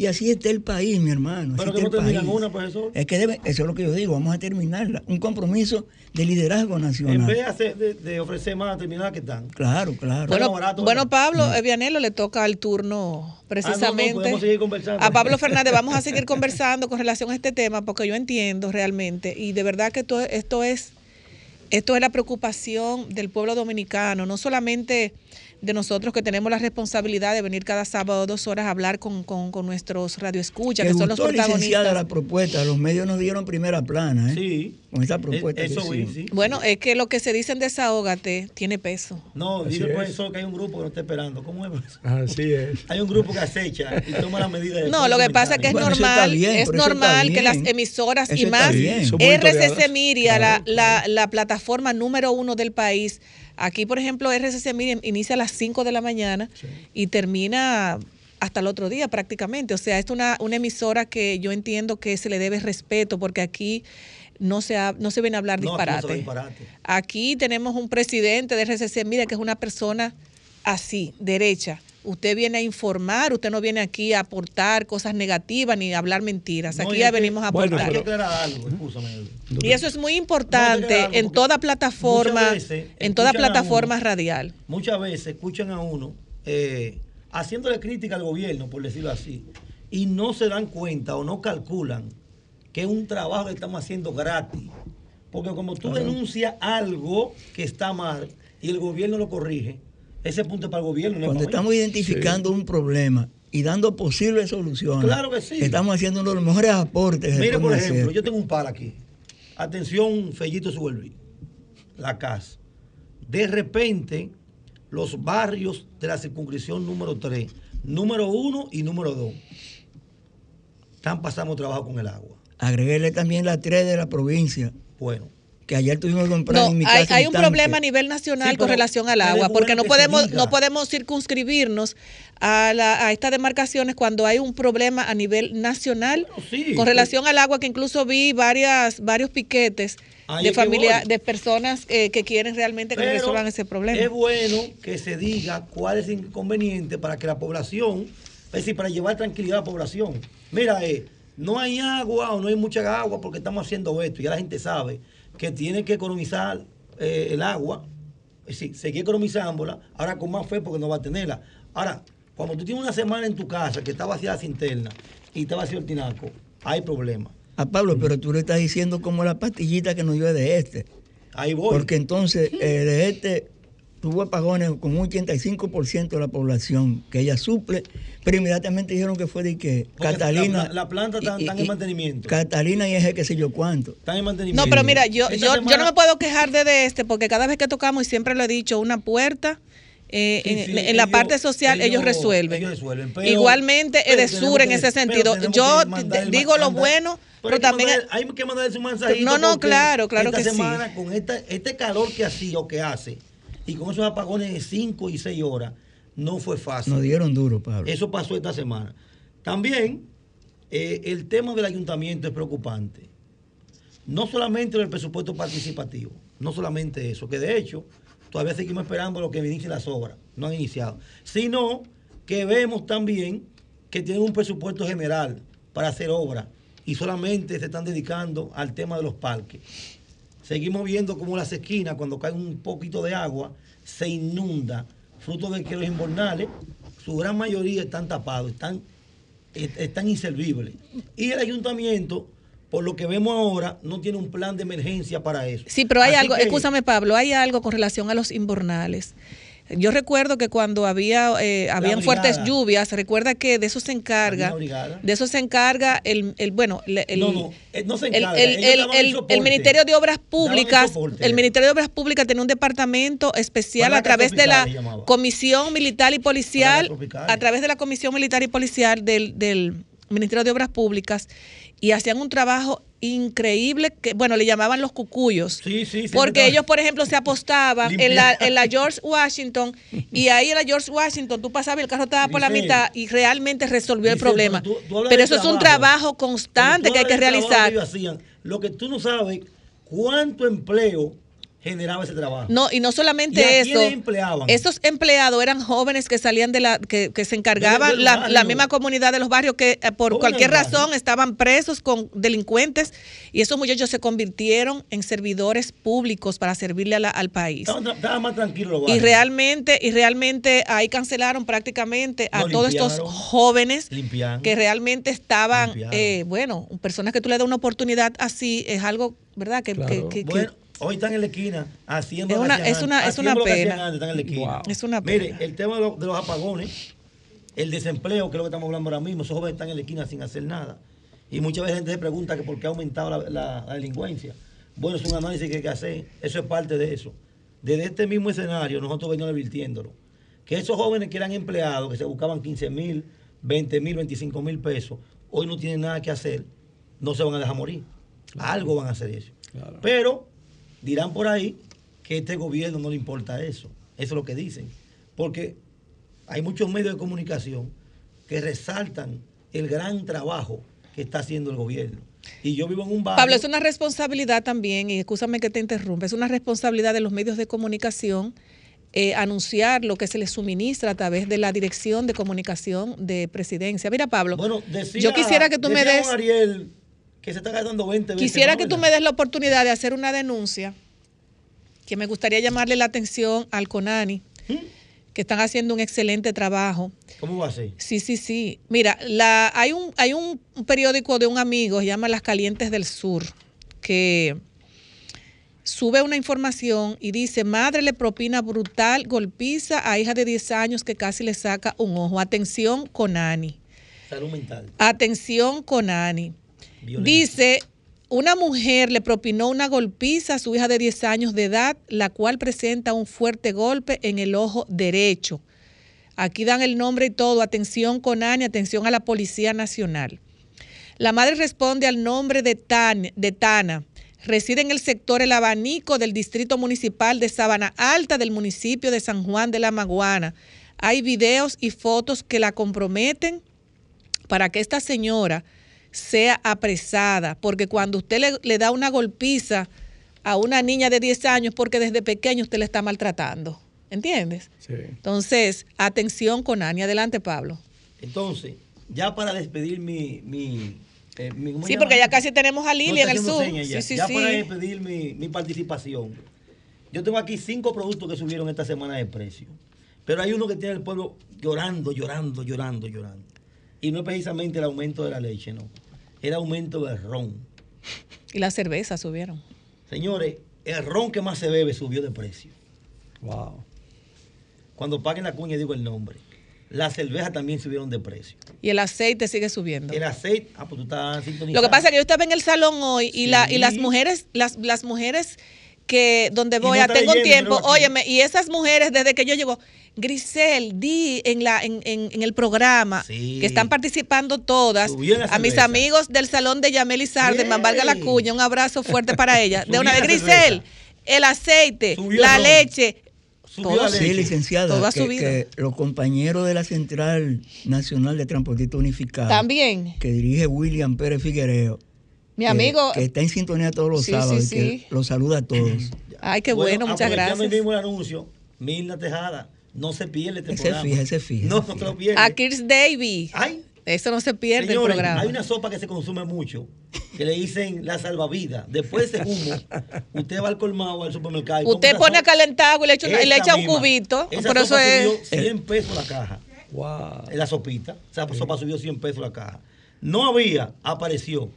Y así está el país, mi hermano. Pero que no terminan una, profesor. Es que debe, eso es lo que yo digo, vamos a terminarla. Un compromiso de liderazgo En nacional. vez de, hacer- de- de ofrecer más, terminar que están. Claro, claro. Bueno, barato, bueno. Pablo eh, Vianelo le toca el turno precisamente. Ah, no, podemos seguir conversando. a Pablo Fernández vamos a seguir conversando con relación a este tema porque yo entiendo realmente y de verdad que esto, esto es esto es la preocupación del pueblo dominicano, no solamente de nosotros que tenemos la responsabilidad de venir cada sábado dos horas a hablar con, con, con nuestros radioescuchas, que son los protagonistas. la propuesta. Los medios nos dieron primera plana, ¿eh? Sí. Con esa propuesta. que eso sí. Bueno, es que lo que se dice en Desahógate tiene peso. No, Así dile al es. profesor que hay un grupo que no está esperando. ¿Cómo es? Así es. [laughs] Hay un grupo que acecha y toma las medidas. de No, lo que pasa es que es Bueno, eso normal, bien, es eso normal que las emisoras Eso y más RCC. Miria, la, la, la plataforma número uno del país. Aquí, por ejemplo, RCC Miria inicia a las 5 de la mañana y termina hasta el otro día prácticamente. O sea, es una, una emisora que yo entiendo que se le debe respeto porque aquí no se, ha- no se ven a hablar no disparate. Aquí tenemos un presidente de RCC Miria que es una persona así, derecha. Usted viene a informar, usted no viene aquí a aportar cosas negativas ni a hablar mentiras. Aquí ya venimos a Bueno, aportar. Que aclarar algo, y eso es muy importante algo, en toda plataforma, veces en toda plataforma uno. radial. Muchas veces escuchan a uno eh, haciéndole crítica al gobierno, por decirlo así, y no se dan cuenta o no calculan que es un trabajo que estamos haciendo gratis. Porque como tú denuncias algo que está mal y el gobierno lo corrige, ese punto es para el gobierno. no es Cuando para estamos identificando un problema y dando posibles soluciones, Claro que sí. estamos haciendo uno de los mejores aportes. Mire, por ejemplo, hacer. yo tengo un par aquí. Atención, Fellito Suelvi. La casa. De repente, los barrios de la circunscripción número 3, número 1 y número 2, están pasando trabajo con el agua. Agreguéle también la 3 de la provincia. Bueno. Que ayer tuvimos que comprar No, en mi hay, casa hay un tanque. problema a nivel nacional Sí, con relación al agua, porque no podemos, no podemos circunscribirnos a, la- a estas demarcaciones cuando hay un problema a nivel nacional sí, con relación al agua, que incluso vi varias, varios piquetes Ahí de familia, de personas eh, que quieren realmente que Pero resuelvan ese problema. Es bueno que se diga cuál es el inconveniente para que la población, es decir, para llevar tranquilidad a la población. Mira, eh, no hay agua o no hay mucha agua porque estamos haciendo esto. Ya la gente sabe que tiene que economizar eh, el agua, es decir, seguir economizándola, ahora con más fe porque no va a tenerla. Ahora, cuando tú tienes una semana en tu casa que está vacía la cinterna y está vacío el tinaco, hay problema. A Pablo, pero tú le estás diciendo como la pastillita que nos dio de este. Ahí voy. Porque entonces eh, de este tuvo apagones con un 85% de la población que ella suple, pero inmediatamente dijeron que fue de que Porque Catalina. La, la- la planta está, y- está y- en mantenimiento. Catalina y ese que sé yo cuánto. Están en mantenimiento. No, pero mira, yo, yo, yo no me puedo quedar de, de este, porque cada vez que tocamos, y siempre lo he dicho, una puerta. eh, Sí, en, sí, en la ellos- parte social ellos, ellos- resuelven. ellos resuelven, pero- Igualmente pero Edesur en ese sentido. Yo digo lo bueno, pero pero hay que también... mandar- hay que mensajito. No, no, claro, claro esta que sí. semana, con esta, este calor que hacía o que hace, y con esos apagones de 5 y 6 horas, no fue fácil. Nos dieron duro, Pablo. Eso pasó esta semana. También eh, el tema del ayuntamiento es preocupante. No solamente el presupuesto participativo, no solamente eso, que de hecho todavía seguimos esperando lo que inicien las obras, no han iniciado, sino que vemos también que tienen un presupuesto general para hacer obras y solamente se están dedicando al tema de los parques. Seguimos viendo como las esquinas, cuando cae un poquito de agua, se inunda, fruto de que los invernales, su gran mayoría están tapados, están, est- están inservibles. Y el ayuntamiento, por lo que vemos ahora, no tiene un plan de emergencia para eso. Sí, pero hay Así algo, escúchame Pablo, hay algo con relación a los invernales. Yo recuerdo que cuando había eh, habían fuertes lluvias, recuerda que de eso se encarga, de eso se encarga el, el bueno, le- el, No, no, eh, no se el, encarga, el- el- el el- el Ministerio de Obras el Públicas, el Ministerio de Obras Públicas tiene un departamento especial a través de la. Comisión Militar y Policial, a través de la Comisión Militar y Policial del, del Ministerio de Obras Públicas y hacían un trabajo increíble que bueno le llamaban los cucuyos. Sí, sí, sí, porque ellos por ejemplo se apostaban en la, en la George Washington y ahí en la George Washington tú pasabas y el carro estaba por la mitad y realmente resolvió el problema pero tú- tú hablas pero del eso es un trabajo. constante que hay que realizar. ellos hacían. Lo que tú no sabes, cuánto empleo generaba ese trabajo. No, y no ¿Y solamente a eso. empleaban? Esos empleados eran jóvenes que salían de la, que, que se encargaban, De- la, misma comunidad de los barrios que eh, por ¿Cómo cualquier razón estaban presos con delincuentes y esos muchachos se convirtieron en servidores públicos para servirle a la- al país. Estaban, más tranquilos los Y barrios. realmente, y realmente ahí cancelaron prácticamente a todos estos jóvenes Limpiaron. que realmente estaban, eh, bueno, personas que tú le das una oportunidad así, es algo, ¿verdad? Que, Claro. que- que- que Bueno, Hoy están en la esquina haciendo Es una- lo que hacían es una- es una pena. antes, están en la esquina. Wow. Es una pena. Mire, el tema de, lo- de los apagones, el desempleo, que es lo que estamos hablando ahora mismo, esos jóvenes están en la esquina sin hacer nada. Y muchas veces la gente se pregunta que por qué ha aumentado la, la- la delincuencia. Bueno, es un análisis que hay que hacer. Eso es parte de eso. Desde este mismo escenario, nosotros venimos advirtiéndolo. Que esos jóvenes que eran empleados, que se buscaban 15 mil, 20 mil, 25 mil pesos, hoy no tienen nada que hacer, no se van a dejar morir. Algo van a hacer eso. Pero dirán por ahí que a este gobierno no le importa eso. Eso es lo que dicen. Porque hay muchos medios de comunicación que resaltan el gran trabajo que está haciendo el gobierno. Y yo vivo en un barrio. Pablo, es una responsabilidad también, y escúchame que te interrumpa, es una responsabilidad de los medios de comunicación eh, anunciar lo que se les suministra a través de la Dirección de Comunicación de Presidencia. Mira, Pablo, Decía- yo quisiera que tú me des... Ariel que se está gastando 20 veces Quisiera que tú me des la oportunidad de hacer una denuncia, que me gustaría llamarle la atención al CONANI, que están haciendo un excelente trabajo. ¿Cómo va a ser? Sí, sí, sí. Mira, la, hay, un, hay un periódico de un amigo, se llama Las Calientes del Sur, que sube una información y dice, madre le propina brutal golpiza a hija de 10 años que casi le saca un ojo. Atención, Conani. Salud mental. Atención, Dice, una mujer le propinó una golpiza a su hija de 10 años de edad, la cual presenta un fuerte golpe en el ojo derecho. Aquí dan el nombre y todo. Atención, Conani, atención a la Policía Nacional. La madre responde al nombre de, Tan- de Tana. Reside en el sector El Abanico del Distrito Municipal de Sabana Alta del municipio de San Juan de la Maguana. Hay videos y fotos que la comprometen para que esta señora sea apresada, porque cuando usted le, le da una golpiza a una niña de 10 años, porque desde pequeño usted le está maltratando, ¿entiendes? Sí. Entonces, atención con Ani. Adelante, Pablo. Entonces, ya para despedir mi... mi, eh, mi- ¿cómo Sí, porque ya casi tenemos a Lili No, en el ya. Sí, sí, Ya sí. para despedir mi, mi participación. Yo tengo aquí cinco productos que subieron esta semana de precio. Pero hay uno que tiene el pueblo llorando, llorando, llorando, llorando. Y no es precisamente el aumento de la leche, no. El aumento del ron. Y las cervezas subieron. Señores, el ron que más se bebe subió de precio. Wow. Cuando paguen la cuña digo el nombre. Las cervezas también subieron de precio. Y el aceite sigue subiendo. El aceite, ah, pues tú estás sintonizando. Lo que pasa es que yo estaba en el salón hoy y, la, y las mujeres, las, las mujeres que donde voy no a está tengo leyendo, tiempo, óyeme, y esas mujeres desde que yo llego, Grisel, di en la en, en- en el programa que están participando todas, a mis cerveza. amigos del salón de Yamel y Sardeman, valga la cuña, un abrazo fuerte para ella. [laughs] De una la Grisel, el aceite, Subió la leche, Todo. sí, licenciada, todo ha que, subido. que los compañeros de la Central Nacional de Transportistas Unificados, También, que dirige William Pérez Figuereo, mi amigo, que está en sintonía todos los Sí, sábados, sí, y que los saluda a todos. ay, qué bueno, muchas gracias. el mismo el anuncio, Mirna Tejada, no se pierde este Ese programa. fija, ese fija, No, te lo pierdes. A Kirs Davy. Eso no se pierde el Señores, programa. hay una sopa que se consume mucho, que le dicen la salvavidas. Después de ese humo, [laughs] usted va al colmado, al supermercado. Usted pone a calentar agua y le echa, una- y le Esa echa un misma. cubito. Esa eso sopa subió es. 100 pesos la caja. Wow. La sopita. Esa sopa subió 100 pesos la caja. No había, apareció.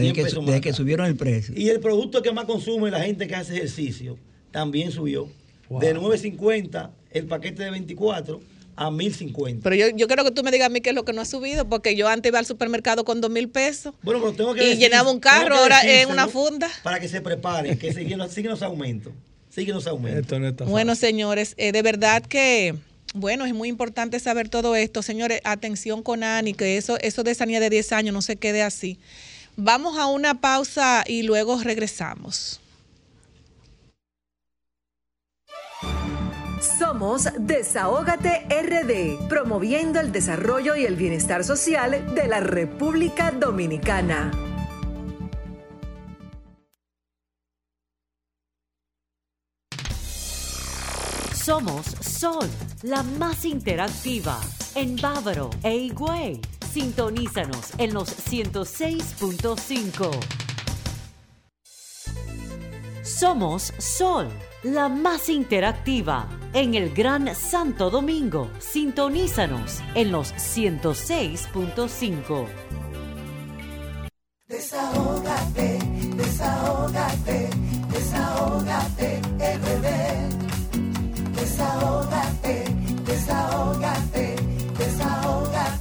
Desde 100 que, desde subieron el precio. Y el producto que más consume la gente que hace ejercicio también subió. De 9.50 el paquete de 24 a 1.050. Pero yo, yo quiero que tú me digas a mí qué es lo que no ha subido, porque yo antes iba al supermercado con dos mil pesos Bueno, pero tengo que y decir- llenaba un carro ahora en una funda. Para que se preparen, que siguen, los- siguen los aumentos. Siguen los aumentos. Esto no está Bueno, señores, eh, de verdad que, bueno, es muy importante saber todo esto. Señores, atención con Ani, que eso, eso de esa niña de 10 años no se quede así. Vamos a una pausa y luego regresamos. Somos Desahógate RD, promoviendo el desarrollo y el bienestar social de la República Dominicana. Somos Sol, la más interactiva en Bávaro e Higüey. Sintonízanos en los 106.5. Somos Sol, la más interactiva en el Gran Santo Domingo. Sintonízanos en los 106.5. Desahógate, desahógate, Desahógate, RD. Desahógate, desahógate,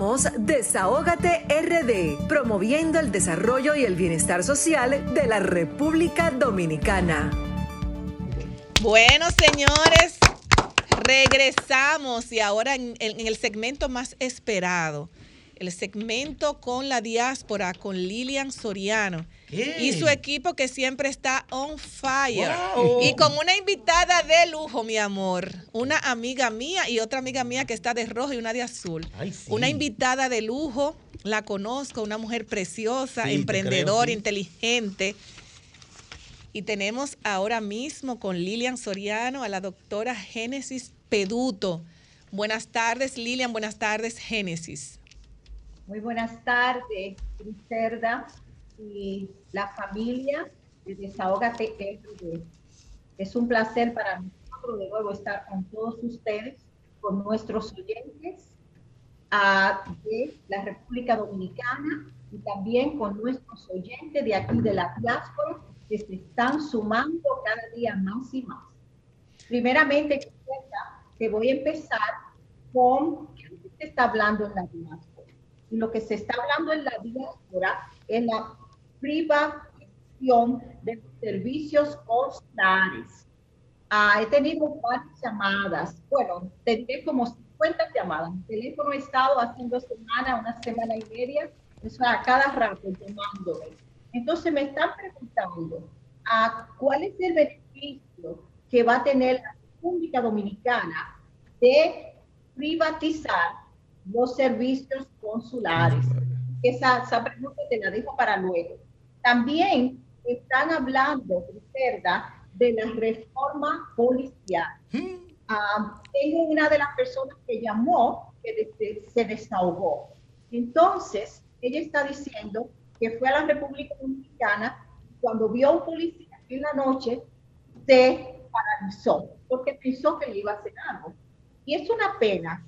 Somos Desahógate RD, promoviendo el desarrollo y el bienestar social de la República Dominicana. Bueno, señores, regresamos y ahora en, en el segmento más esperado, el segmento con la diáspora, con Lilian Soriano y su equipo que siempre está on fire. Wow. Y con una invitada de lujo, mi amor, una amiga mía y otra amiga mía que está de rojo y una de azul. Ay, sí. Una invitada de lujo, la conozco, una mujer preciosa, Sí, emprendedora, creo, sí. inteligente. Y tenemos ahora mismo con Lilian Soriano a la doctora Génesis Peduto. Buenas tardes, Lilian. Buenas tardes, Génesis. Muy buenas tardes, Griselda y la familia de Desahógate RD. Es un placer para nosotros de nuevo estar con todos ustedes, con nuestros oyentes ah, de la República Dominicana y también con nuestros oyentes de aquí de la diáspora que se están sumando cada día más y más. Primeramente, te voy a empezar con qué se está hablando en la diáspora. Lo que se está hablando en la diáspora es la privatización de los servicios consulares. Ah, he tenido varias llamadas, bueno, tendré como 50 llamadas. Mi teléfono he estado hace dos semanas, una semana y media, eso a cada rato llamándome. Entonces me están preguntando a cuál es el beneficio que va a tener la República Dominicana de privatizar los servicios consulares. Esa, esa pregunta te la dejo para luego. También están hablando, Griselda, de la reforma policial. Ah, tengo una de las personas que llamó que de- de- se desahogó. Entonces, ella está diciendo que fue a la República Dominicana cuando vio a un policía en la noche, se paralizó porque pensó que le iba a hacer algo. Es una pena,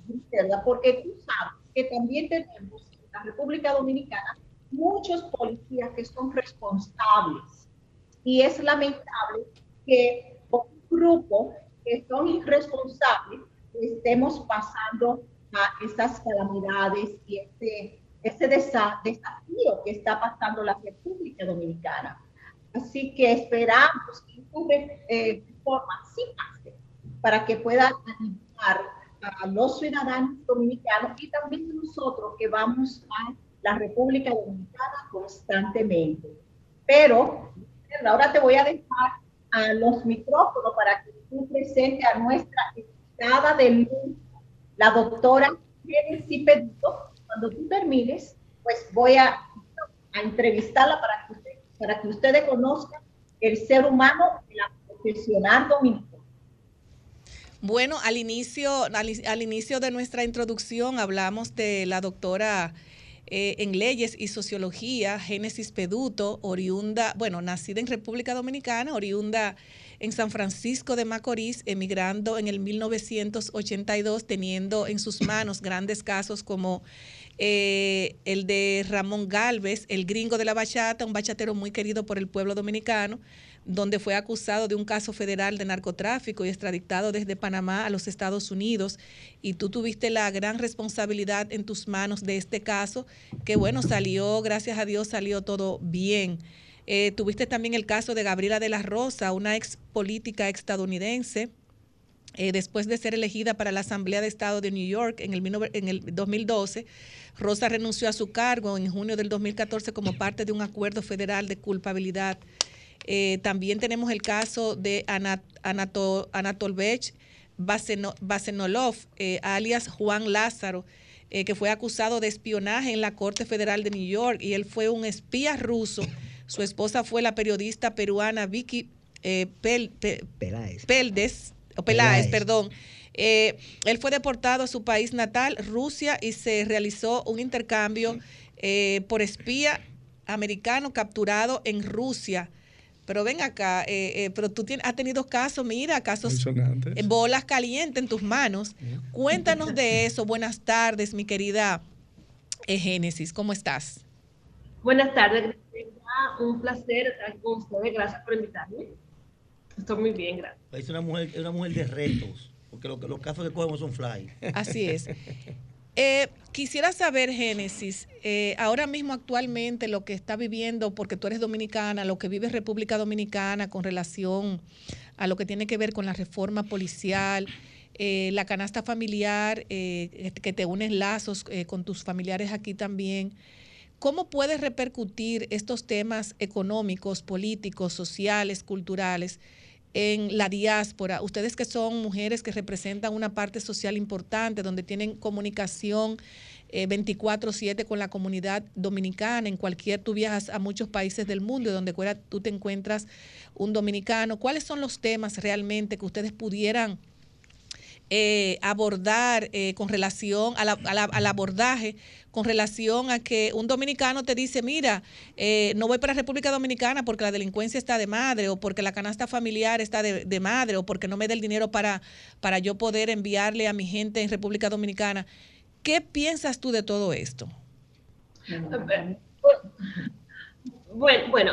porque tú sabes que también tenemos en la República Dominicana muchos policías que son responsables. Y es lamentable que un grupo que son irresponsables estemos pasando a estas calamidades y este, este desa- desafío que está pasando la República Dominicana. Así que esperamos que esta eh, reforma sí para que pueda a los ciudadanos dominicanos y también nosotros que vamos a la República Dominicana constantemente. Pero ahora te voy a dejar a los micrófonos para que tú presentes a nuestra invitada de lujo, la doctora Genesis Pedito. Cuando tú termines, pues voy a, a entrevistarla para que, usted- para que ustedes conozcan el ser humano la profesional dominicana. Bueno, al inicio, al, inicio de nuestra introducción hablamos de la doctora eh, en leyes y sociología, Génesis Peduto, oriunda, bueno, nacida en República Dominicana, oriunda en San Francisco de Macorís, emigrando en el 1982, teniendo en sus manos grandes casos como eh, el de Ramón Galvez, el gringo de la bachata, un bachatero muy querido por el pueblo dominicano, donde fue acusado de un caso federal de narcotráfico y extraditado desde Panamá a los Estados Unidos. Y tú tuviste la gran responsabilidad en tus manos de este caso, que bueno, salió, gracias a Dios, salió todo bien. Eh, tuviste también el caso de Gabriela de la Rosa, una ex política estadounidense, eh, después de ser elegida para la Asamblea de Estado de New York en el, 19 en el 2012, Rosa renunció a su cargo en junio del 2014 como parte de un acuerdo federal de culpabilidad. Eh, también tenemos el caso de Anat Anato Anatolbech Baseno Basenolov, eh, alias Juan Lázaro, eh, que fue acusado de espionaje en la Corte Federal de New York y él fue un espía ruso. Su esposa fue la periodista peruana Vicky Pel- Pe- Peláez. Peldes, o Peláez, Peláez. perdón. Eh, él fue deportado a su país natal, Rusia, y se realizó un intercambio eh, por espía americano capturado en Rusia. Pero ven acá, eh, eh, pero tú tienes, has tenido casos, mira, casos, eh, bolas calientes en tus manos. Cuéntanos de eso. Buenas tardes, mi querida eh, Génesis, ¿cómo estás? Buenas tardes, un placer estar con ustedes. Gracias por invitarme. Estoy muy bien, gracias. Es una mujer, es una mujer de retos, porque lo que- los casos que cogemos son fly. Así es. [laughs] Eh, quisiera saber, Génesis, eh, ahora mismo actualmente lo que está viviendo, porque tú eres dominicana, lo que vive República Dominicana con relación a lo que tiene que ver con la reforma policial, eh, la canasta familiar, eh, que te unes lazos con tus familiares aquí también. ¿Cómo puede repercutir estos temas económicos, políticos, sociales, culturales en la diáspora? Ustedes que son mujeres que representan una parte social importante, donde tienen comunicación eh, 24/7 con la comunidad dominicana, en cualquier, tú viajas a muchos países del mundo y donde fuera tú te encuentras un dominicano. ¿Cuáles son los temas realmente que ustedes pudieran eh, abordar eh, con relación a la- a la- al abordaje, con relación a que un dominicano te dice, mira, eh, no voy para República Dominicana porque la delincuencia está de madre, o porque la canasta familiar está de, de madre, o porque no me da el dinero para, para yo poder enviarle a mi gente en República Dominicana. ¿Qué piensas tú de todo esto? Bueno,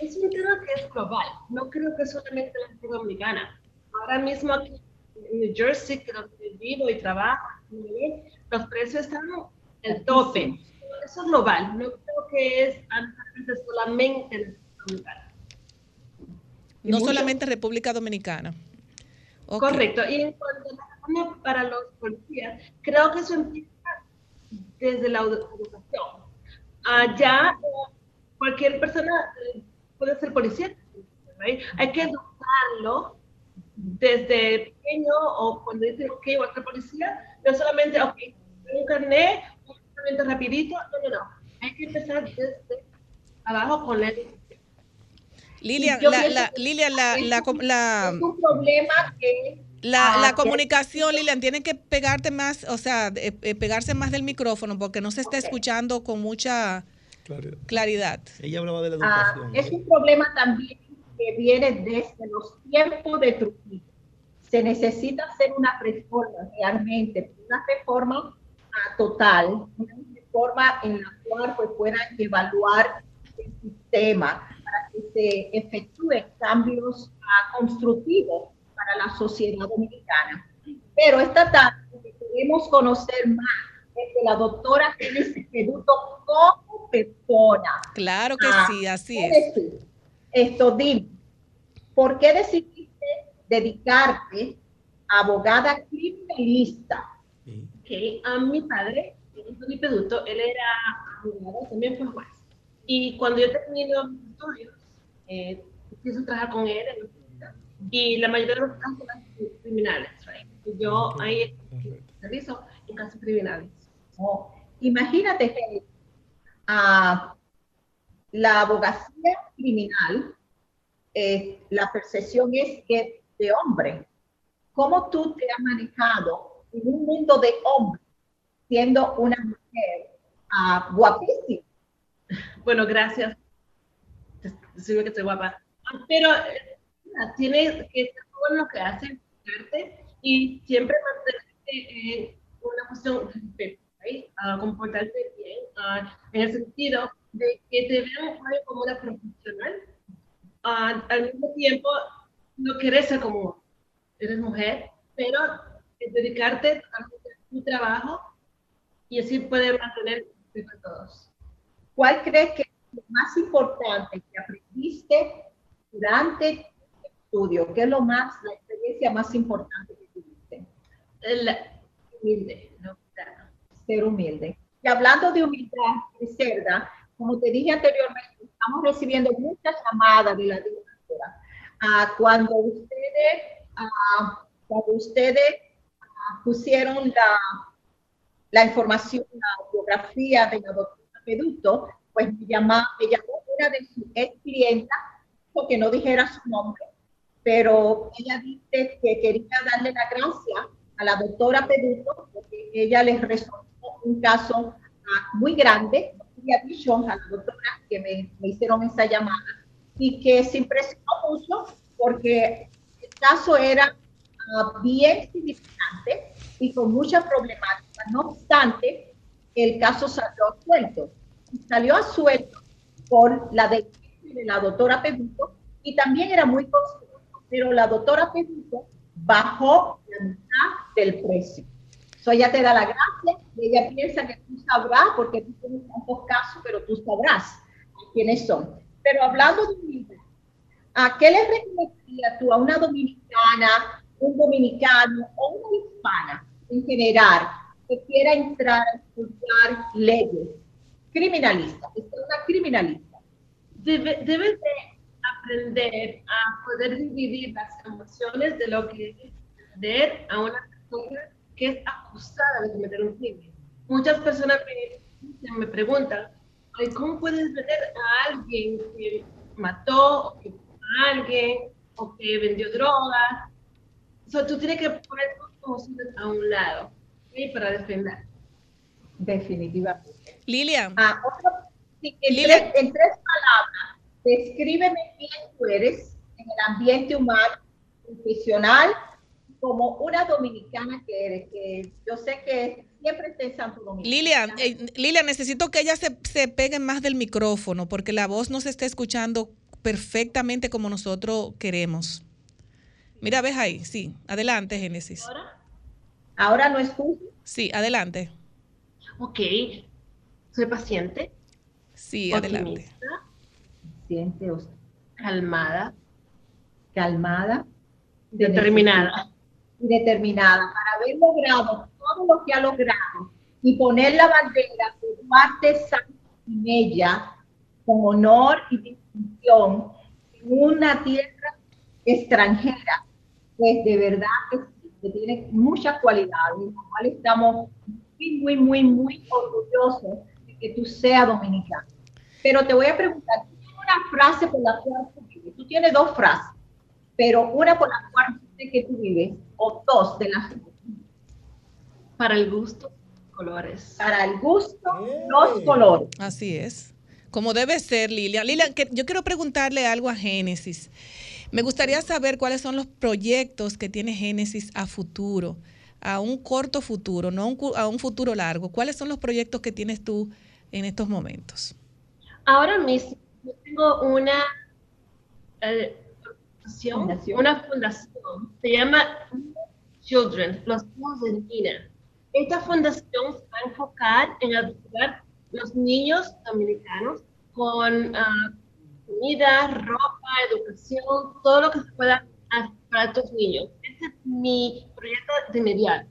es un tema que es global. No creo que solamente la República Dominicana. Ahora mismo aquí en New Jersey, que donde vivo y trabajo, los precios están al tope. Eso es global. No creo que es solamente la República Dominicana. No solamente República Dominicana. Ok. Correcto. Y en cuanto a para los policías, creo que eso empieza desde la edu- educación. Allá cualquier persona puede ser policía. right? Hay que educarlo desde pequeño o cuando dice, ok, voy a ser policía, no solamente, ok, tengo un carnet, solamente rapidito, no, no, no. Hay que empezar desde abajo con la. Lilian, la, la- que Lilian, la, la, com- la- Es un problema que La, Ah, la comunicación, Lilian, tiene que pegarte más, o sea, eh, eh, pegarse más del micrófono porque no se está escuchando con mucha claridad. Ella hablaba de la Ah, educación. es un problema también que viene desde los tiempos de Trujillo. Se necesita hacer una reforma realmente, una reforma ah, total, una reforma en la cual pues, puedan evaluar el sistema para que se efectúen cambios ah, constructivos para la sociedad dominicana. Pero esta tarde queremos conocer más de la doctora Génesis Peduto como persona. Claro que Ah, sí, así ¿qué es. decir? Esto, dime, ¿por qué decidiste dedicarte a abogada criminalista? Que a mi padre, Anthony Peduto, él era abogado, también fue juez. Y cuando yo terminé mis estudios, eh, quise trabajar con él en la y la mayoría de los casos eran criminales. right? Y yo ahí servicio en casos criminales. Oh, imagínate que ah, la abogacía criminal, eh, la percepción es que de hombre. ¿Cómo tú te has manejado en un mundo de hombres siendo una mujer ah, guapísima? Bueno, gracias. Decirme que estoy guapa. Ah, Pero eh, tienes que bueno lo que haces, arte y siempre mantenerte en una cuestión de ¿right? Ah, comportarte bien, ah, en el sentido de que te vean como una profesional. Ah, al mismo tiempo, no quieres ser como eres mujer, pero eh, dedicarte a tu trabajo y así poder mantener a todos. ¿Cuál crees que es lo más importante que aprendiste durante el estudio? ¿Qué es lo más, la experiencia más importante que tuviste? El humilde, ¿no? Ser humilde. Y hablando de humildad, Cerda, como te dije anteriormente, estamos recibiendo muchas llamadas de la diáspora. Ah, cuando ustedes, ah, cuando ustedes pusieron la, la información, la biografía de la doctora Peduto, pues me, llama, me llamó una de sus ex clientas, porque no dijera su nombre, pero ella dice que quería darle la gracia a la doctora Peduto porque ella les resolvió un caso ah, muy grande. A la doctora que me, me hicieron esa llamada y que se impresionó mucho porque el caso era bien significante y con mucha problemática. No obstante, el caso salió a suelto. Salió a suelto por la de, de la doctora Peduto y también era muy costoso, pero la doctora Peduto bajó la mitad del precio. So ella te da la gracia y ella piensa que tú sabrás, porque tú tienes tantos casos, pero tú sabrás quiénes son. Pero hablando de un ¿a qué le recomendarías tú a una dominicana, un dominicano o una hispana en general que quiera entrar a estudiar leyes? Criminalista, es una criminalista. Debe- debes de aprender a poder dividir las emociones de lo que es defender a una persona que es acusada de cometer un crimen. Muchas personas me, me preguntan, "Ay, ¿cómo puedes defender a alguien que mató, o que mató a alguien, o que vendió drogas? So, tú tienes que poner tus emociones a un lado ¿sí? para defender. Definitivamente. Lilian. Ah, otro- sí, en, tres, en tres palabras, descríbeme quién tú eres en el ambiente humano, profesional, como una dominicana que eres, que yo sé que siempre está en Santo Domingo. Lilian, eh, Lilian, necesito que ella se, se pegue más del micrófono porque la voz no se está escuchando perfectamente como nosotros queremos. Mira, ves ahí, sí. Adelante, Génesis. Ahora no escucho. Sí, adelante. Ok, soy paciente. Sí, adelante. optimista, Siente calmada, calmada, determinada. y determinada para haber logrado todo lo que ha logrado y poner la bandera de Duarte San en ella con honor y distinción en una tierra extranjera, pues de verdad que, que tiene muchas cualidades, lo cual estamos muy, muy, muy, muy orgullosos de que tú seas dominicano. Pero te voy a preguntar, ¿tú tienes una frase por la cual tú vives? Tú tienes dos frases, pero una por la cual que tú vives, o dos de las Para el gusto, colores. Para el gusto, los colores. Así es. Como debe ser, Lilian. Lilian, que yo quiero preguntarle algo a Génesis. Me gustaría saber cuáles son los proyectos que tiene Génesis a futuro, a un corto futuro, no a un, a un futuro largo. ¿Cuáles son los proyectos que tienes tú en estos momentos? Ahora mismo tengo una eh, fundación, una fundación, se llama Children, los hijos de Nina. Esta fundación se va a enfocar en ayudar los niños dominicanos con ah, comida, ropa, educación, todo lo que se pueda para estos niños. Este es mi proyecto de inmediato.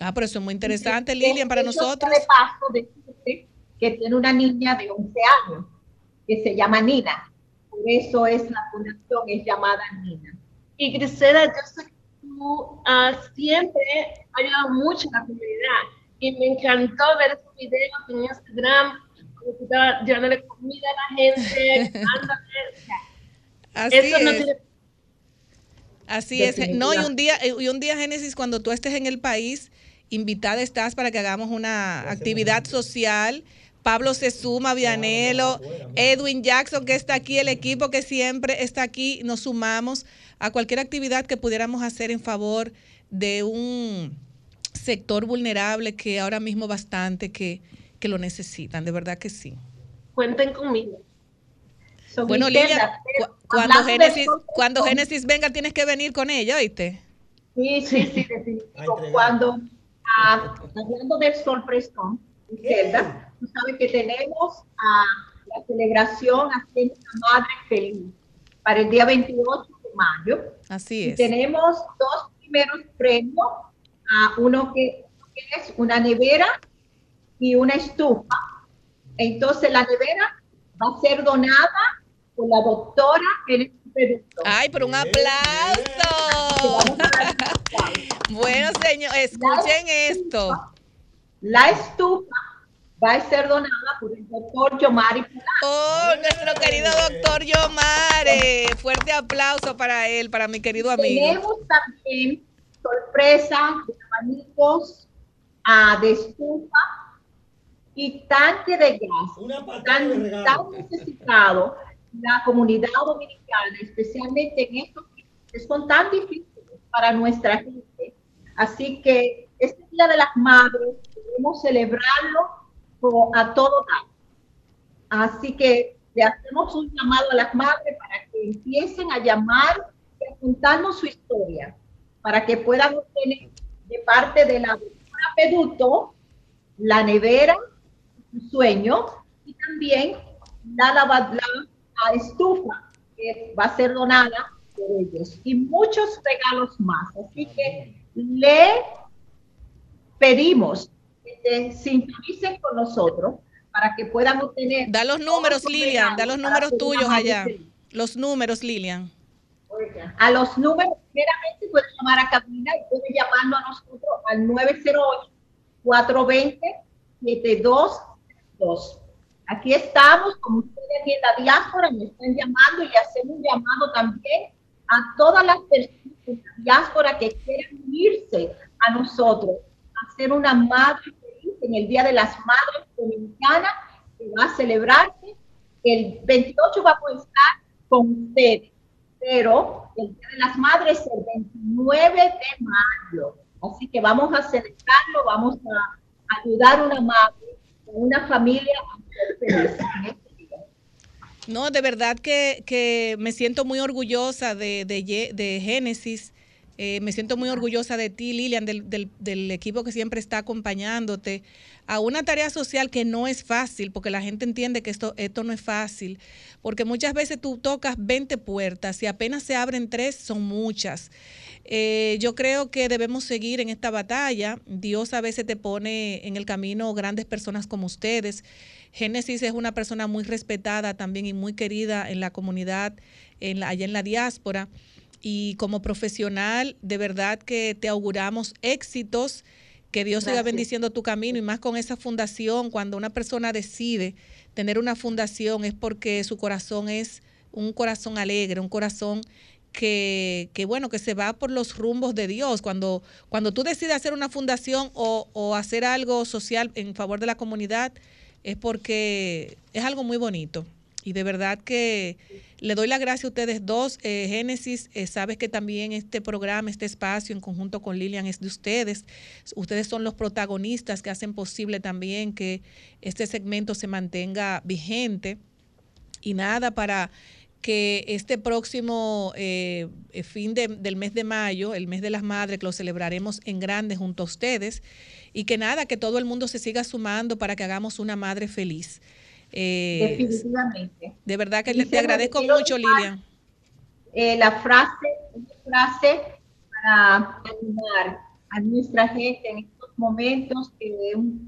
Ah, pero eso es muy interesante, Lilian, para hecho, nosotros. De paso, decirte que tiene una niña de 11 años que se llama Nina. Por eso es la fundación, es llamada Nina. Y Grisela, yo sé que tú ah, siempre has ayudado mucho a la comunidad y me encantó ver esos videos en Instagram, llevándole comida a la gente, [laughs] dándole, o sea, Así eso no es. tiene Así es. No, y un día, y un día, Génesis, cuando tú estés en el país, invitada estás para que hagamos una actividad social. Pablo se suma, Vianelo, Edwin Jackson, que está aquí, el equipo que siempre está aquí, nos sumamos a cualquier actividad que pudiéramos hacer en favor de un sector vulnerable que ahora mismo bastante que, que lo necesitan, de verdad que sí. Cuenten conmigo. Bueno, Griselda, Lilia, cu- cuando Génesis, cuando Génesis venga, tienes que venir con ella, ¿oíste? Sí, sí, sí, [laughs] definitivo. Cuando, ah, hablando del sorpresón, Zelda, tú sabes que tenemos a la celebración Haciendo una Madre Feliz para el día 28 de mayo. Así Y es. tenemos dos primeros premios, a uno que, que es una nevera y una estufa. Entonces la nevera va a ser donada por la doctora Peruto. Ay, pero un aplauso. [laughs] bueno, señor, escuchen esto. La estufa va a ser donada por el doctor Yomari. Oh, nuestro querido doctor Yomare. Fuerte aplauso para él, para mi querido amigo. Tenemos también sorpresa de abanicos ah, de estufa y tanque de gas. Tan, tan necesitado la comunidad dominicana, especialmente en estos que son tan difíciles para nuestra gente. Así que este Día de las Madres debemos celebrarlo a todo dar. Así que le hacemos un llamado a las madres para que empiecen a llamar y a contarnos su historia, para que puedan obtener de parte de la doctora Peduto la nevera, su sueño, y también la, lava- la estufa que va a ser donada por ellos, y muchos regalos más. Así que le pedimos que se sintonicen con nosotros para que puedan obtener. Da los números, Lilian, da los números tuyos allá. feliz. Los números, Lilian. A los números, primeramente puede llamar a cabina y puede llamarnos a nosotros al 908-420-7232. Aquí estamos, como ustedes aquí en la diáspora me están llamando y hacemos un llamado también a todas las personas de la diáspora que quieran unirse a nosotros, a ser una madre feliz en el Día de las Madres Dominicanas que va a celebrarse. El 28 vamos a estar con ustedes, pero el Día de las Madres es el 29 de mayo. Así que vamos a celebrarlo, vamos a ayudar a una madre, una familia. No, de verdad que, que me siento muy orgullosa de, de, de Génesis. Eh, me siento muy orgullosa de ti, Lilian, del, del- del equipo que siempre está acompañándote a una tarea social que no es fácil, porque la gente entiende que esto, esto no es fácil, porque muchas veces tú tocas 20 puertas y apenas se abren tres, son muchas. Eh, yo creo que debemos seguir en esta batalla. Dios a veces te pone en el camino grandes personas como ustedes. Génesis es una persona muy respetada también y muy querida en la comunidad, en la- allá en la diáspora. Y como profesional, de verdad que te auguramos éxitos, que Dios siga Gracias. bendiciendo tu camino y más con esa fundación. Cuando una persona decide tener una fundación es porque su corazón es un corazón alegre, un corazón que, que, bueno, que se va por los rumbos de Dios. Cuando, cuando tú decides hacer una fundación o, hacer algo social en favor de la comunidad, es porque es algo muy bonito. Y de verdad que le doy las gracias a ustedes dos. Eh, Génesis, eh, sabes que también este programa, este espacio en conjunto con Lilian es de ustedes. Ustedes son los protagonistas que hacen posible también que este segmento se mantenga vigente. Y nada, para que este próximo eh, eh, fin de- del mes de mayo, el mes de las madres, que lo celebraremos en grande junto a ustedes, y que nada, que todo el mundo se siga sumando para que hagamos una madre feliz. Eh, Definitivamente. de verdad que te agradezco mucho, Lilian. eh, la frase, una frase para animar a nuestra gente en estos momentos que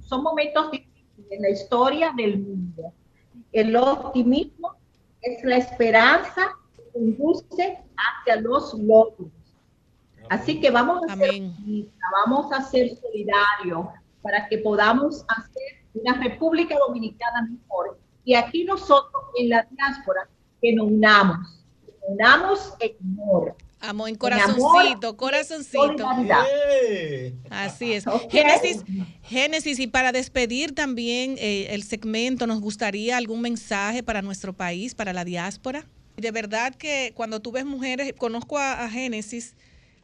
son momentos difíciles en la historia del mundo. El optimismo es la esperanza que conduce hacia los logros. Así que vamos a ser vamos a ser solidarios para que podamos hacer una República Dominicana mejor. Y aquí nosotros en la diáspora que nos unamos, que nos unamos en amor. Amo, en corazoncito, amor, corazoncito. solidaridad. Así es. Génesis, Génesis, y para despedir también eh, el segmento, ¿nos gustaría algún mensaje para nuestro país, para la diáspora? De verdad que cuando tú ves mujeres, conozco a, a Génesis,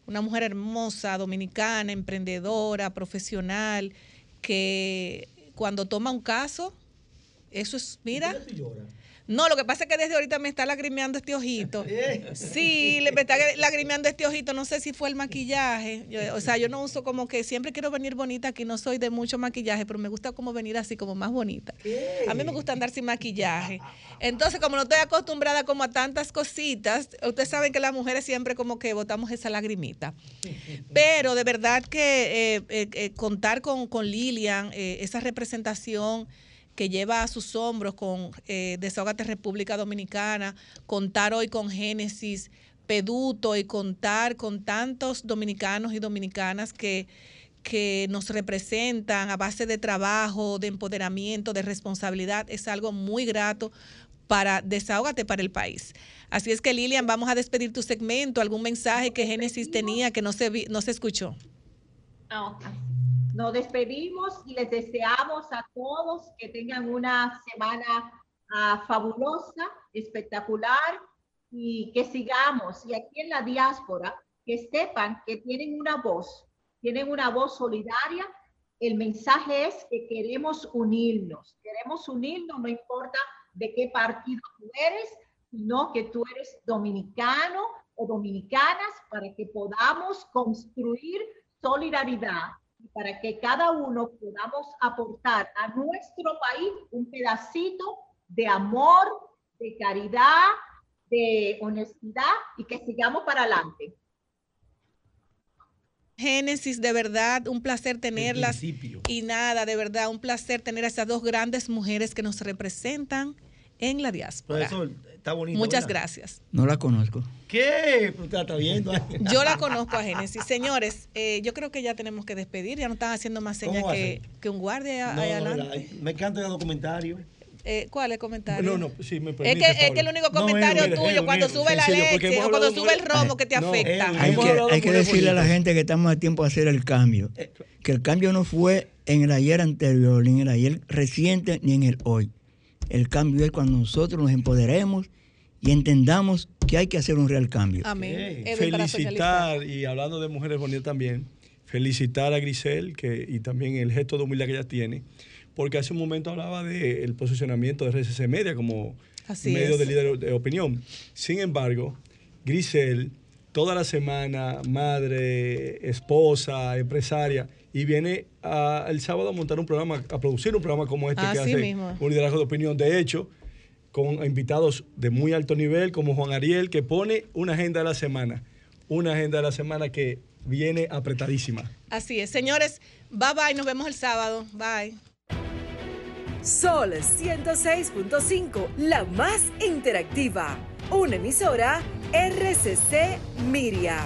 una mujer hermosa, dominicana, emprendedora, profesional, que cuando toma un caso, eso es, mira. No, lo que pasa es que desde ahorita me está lagrimeando este ojito. [laughs] Sí, le me está lagrimeando este ojito. No sé si fue el maquillaje. Yo- o sea, yo no uso como que siempre quiero venir bonita, aquí no soy de mucho maquillaje, pero me gusta como venir así, como más bonita. A mí me gusta andar sin maquillaje. Entonces, como no estoy acostumbrada como a tantas cositas, ustedes saben que las mujeres siempre como que botamos esa lagrimita. Pero de verdad que eh, eh, eh, contar con, con Lilian, eh, esa representación que lleva a sus hombros con eh, Desahógate República Dominicana, contar hoy con Génesis Peduto y contar con tantos dominicanos y dominicanas que, que nos representan a base de trabajo, de empoderamiento, de responsabilidad, es algo muy grato para Desahógate para el país. Así es que Lilian, vamos a despedir tu segmento, algún mensaje que Génesis tenía que no se, vi- no se escuchó. No, nos despedimos y les deseamos a todos que tengan una semana ah, fabulosa, espectacular y que sigamos. Y aquí en la diáspora, que sepan que tienen una voz, tienen una voz solidaria. El mensaje es que queremos unirnos, queremos unirnos, no importa de qué partido tú eres, sino que tú eres dominicano o dominicanas para que podamos construir solidaridad para que cada uno podamos aportar a nuestro país un pedacito de amor, de caridad, de honestidad y que sigamos para adelante. Génesis, de verdad, un placer tenerlas. Y nada, de verdad, un placer tener a esas dos grandes mujeres que nos representan en la diáspora. Profesor, está bonito. Muchas ¿verdad? gracias. No la conozco. ¿Qué? Usted está viendo. [laughs] Yo la conozco a Génesis. Señores, eh, yo creo que ya tenemos que despedir. Ya no están haciendo más señas ¿Cómo que, que un guardia No, adelante. la- me encanta el documentario. Eh, ¿Cuál es el comentario? No, no, sí, me Es que, es que el único comentario tuyo cuando sube la leche o cuando sube el romo que te No, afecta. Hay que, hay que decirle a la gente que estamos a tiempo de hacer el cambio. Eh. Que el cambio no fue en el ayer anterior, ni en el ayer reciente, ni en el hoy. El cambio es cuando nosotros nos empoderemos y entendamos que hay que hacer un real cambio. Amén. Felicitar, y hablando de mujeres bonitas también, felicitar a Grisel que, y también el gesto de humildad que ella tiene, porque hace un momento hablaba del posicionamiento de RCC Media como Así medio es. de líder de opinión. Sin embargo, Grisel, toda la semana, madre, esposa, empresaria, y viene a- el sábado a montar un programa, a producir un programa como este que Así hace mismo. un liderazgo de opinión. De hecho, con invitados de muy alto nivel, como Juan Ariel, que pone una agenda de la semana. Una agenda de la semana que viene apretadísima. Así es. Señores, bye bye. Nos vemos el sábado. Bye. Sol 106.5, la más interactiva. Una emisora RCC Miria.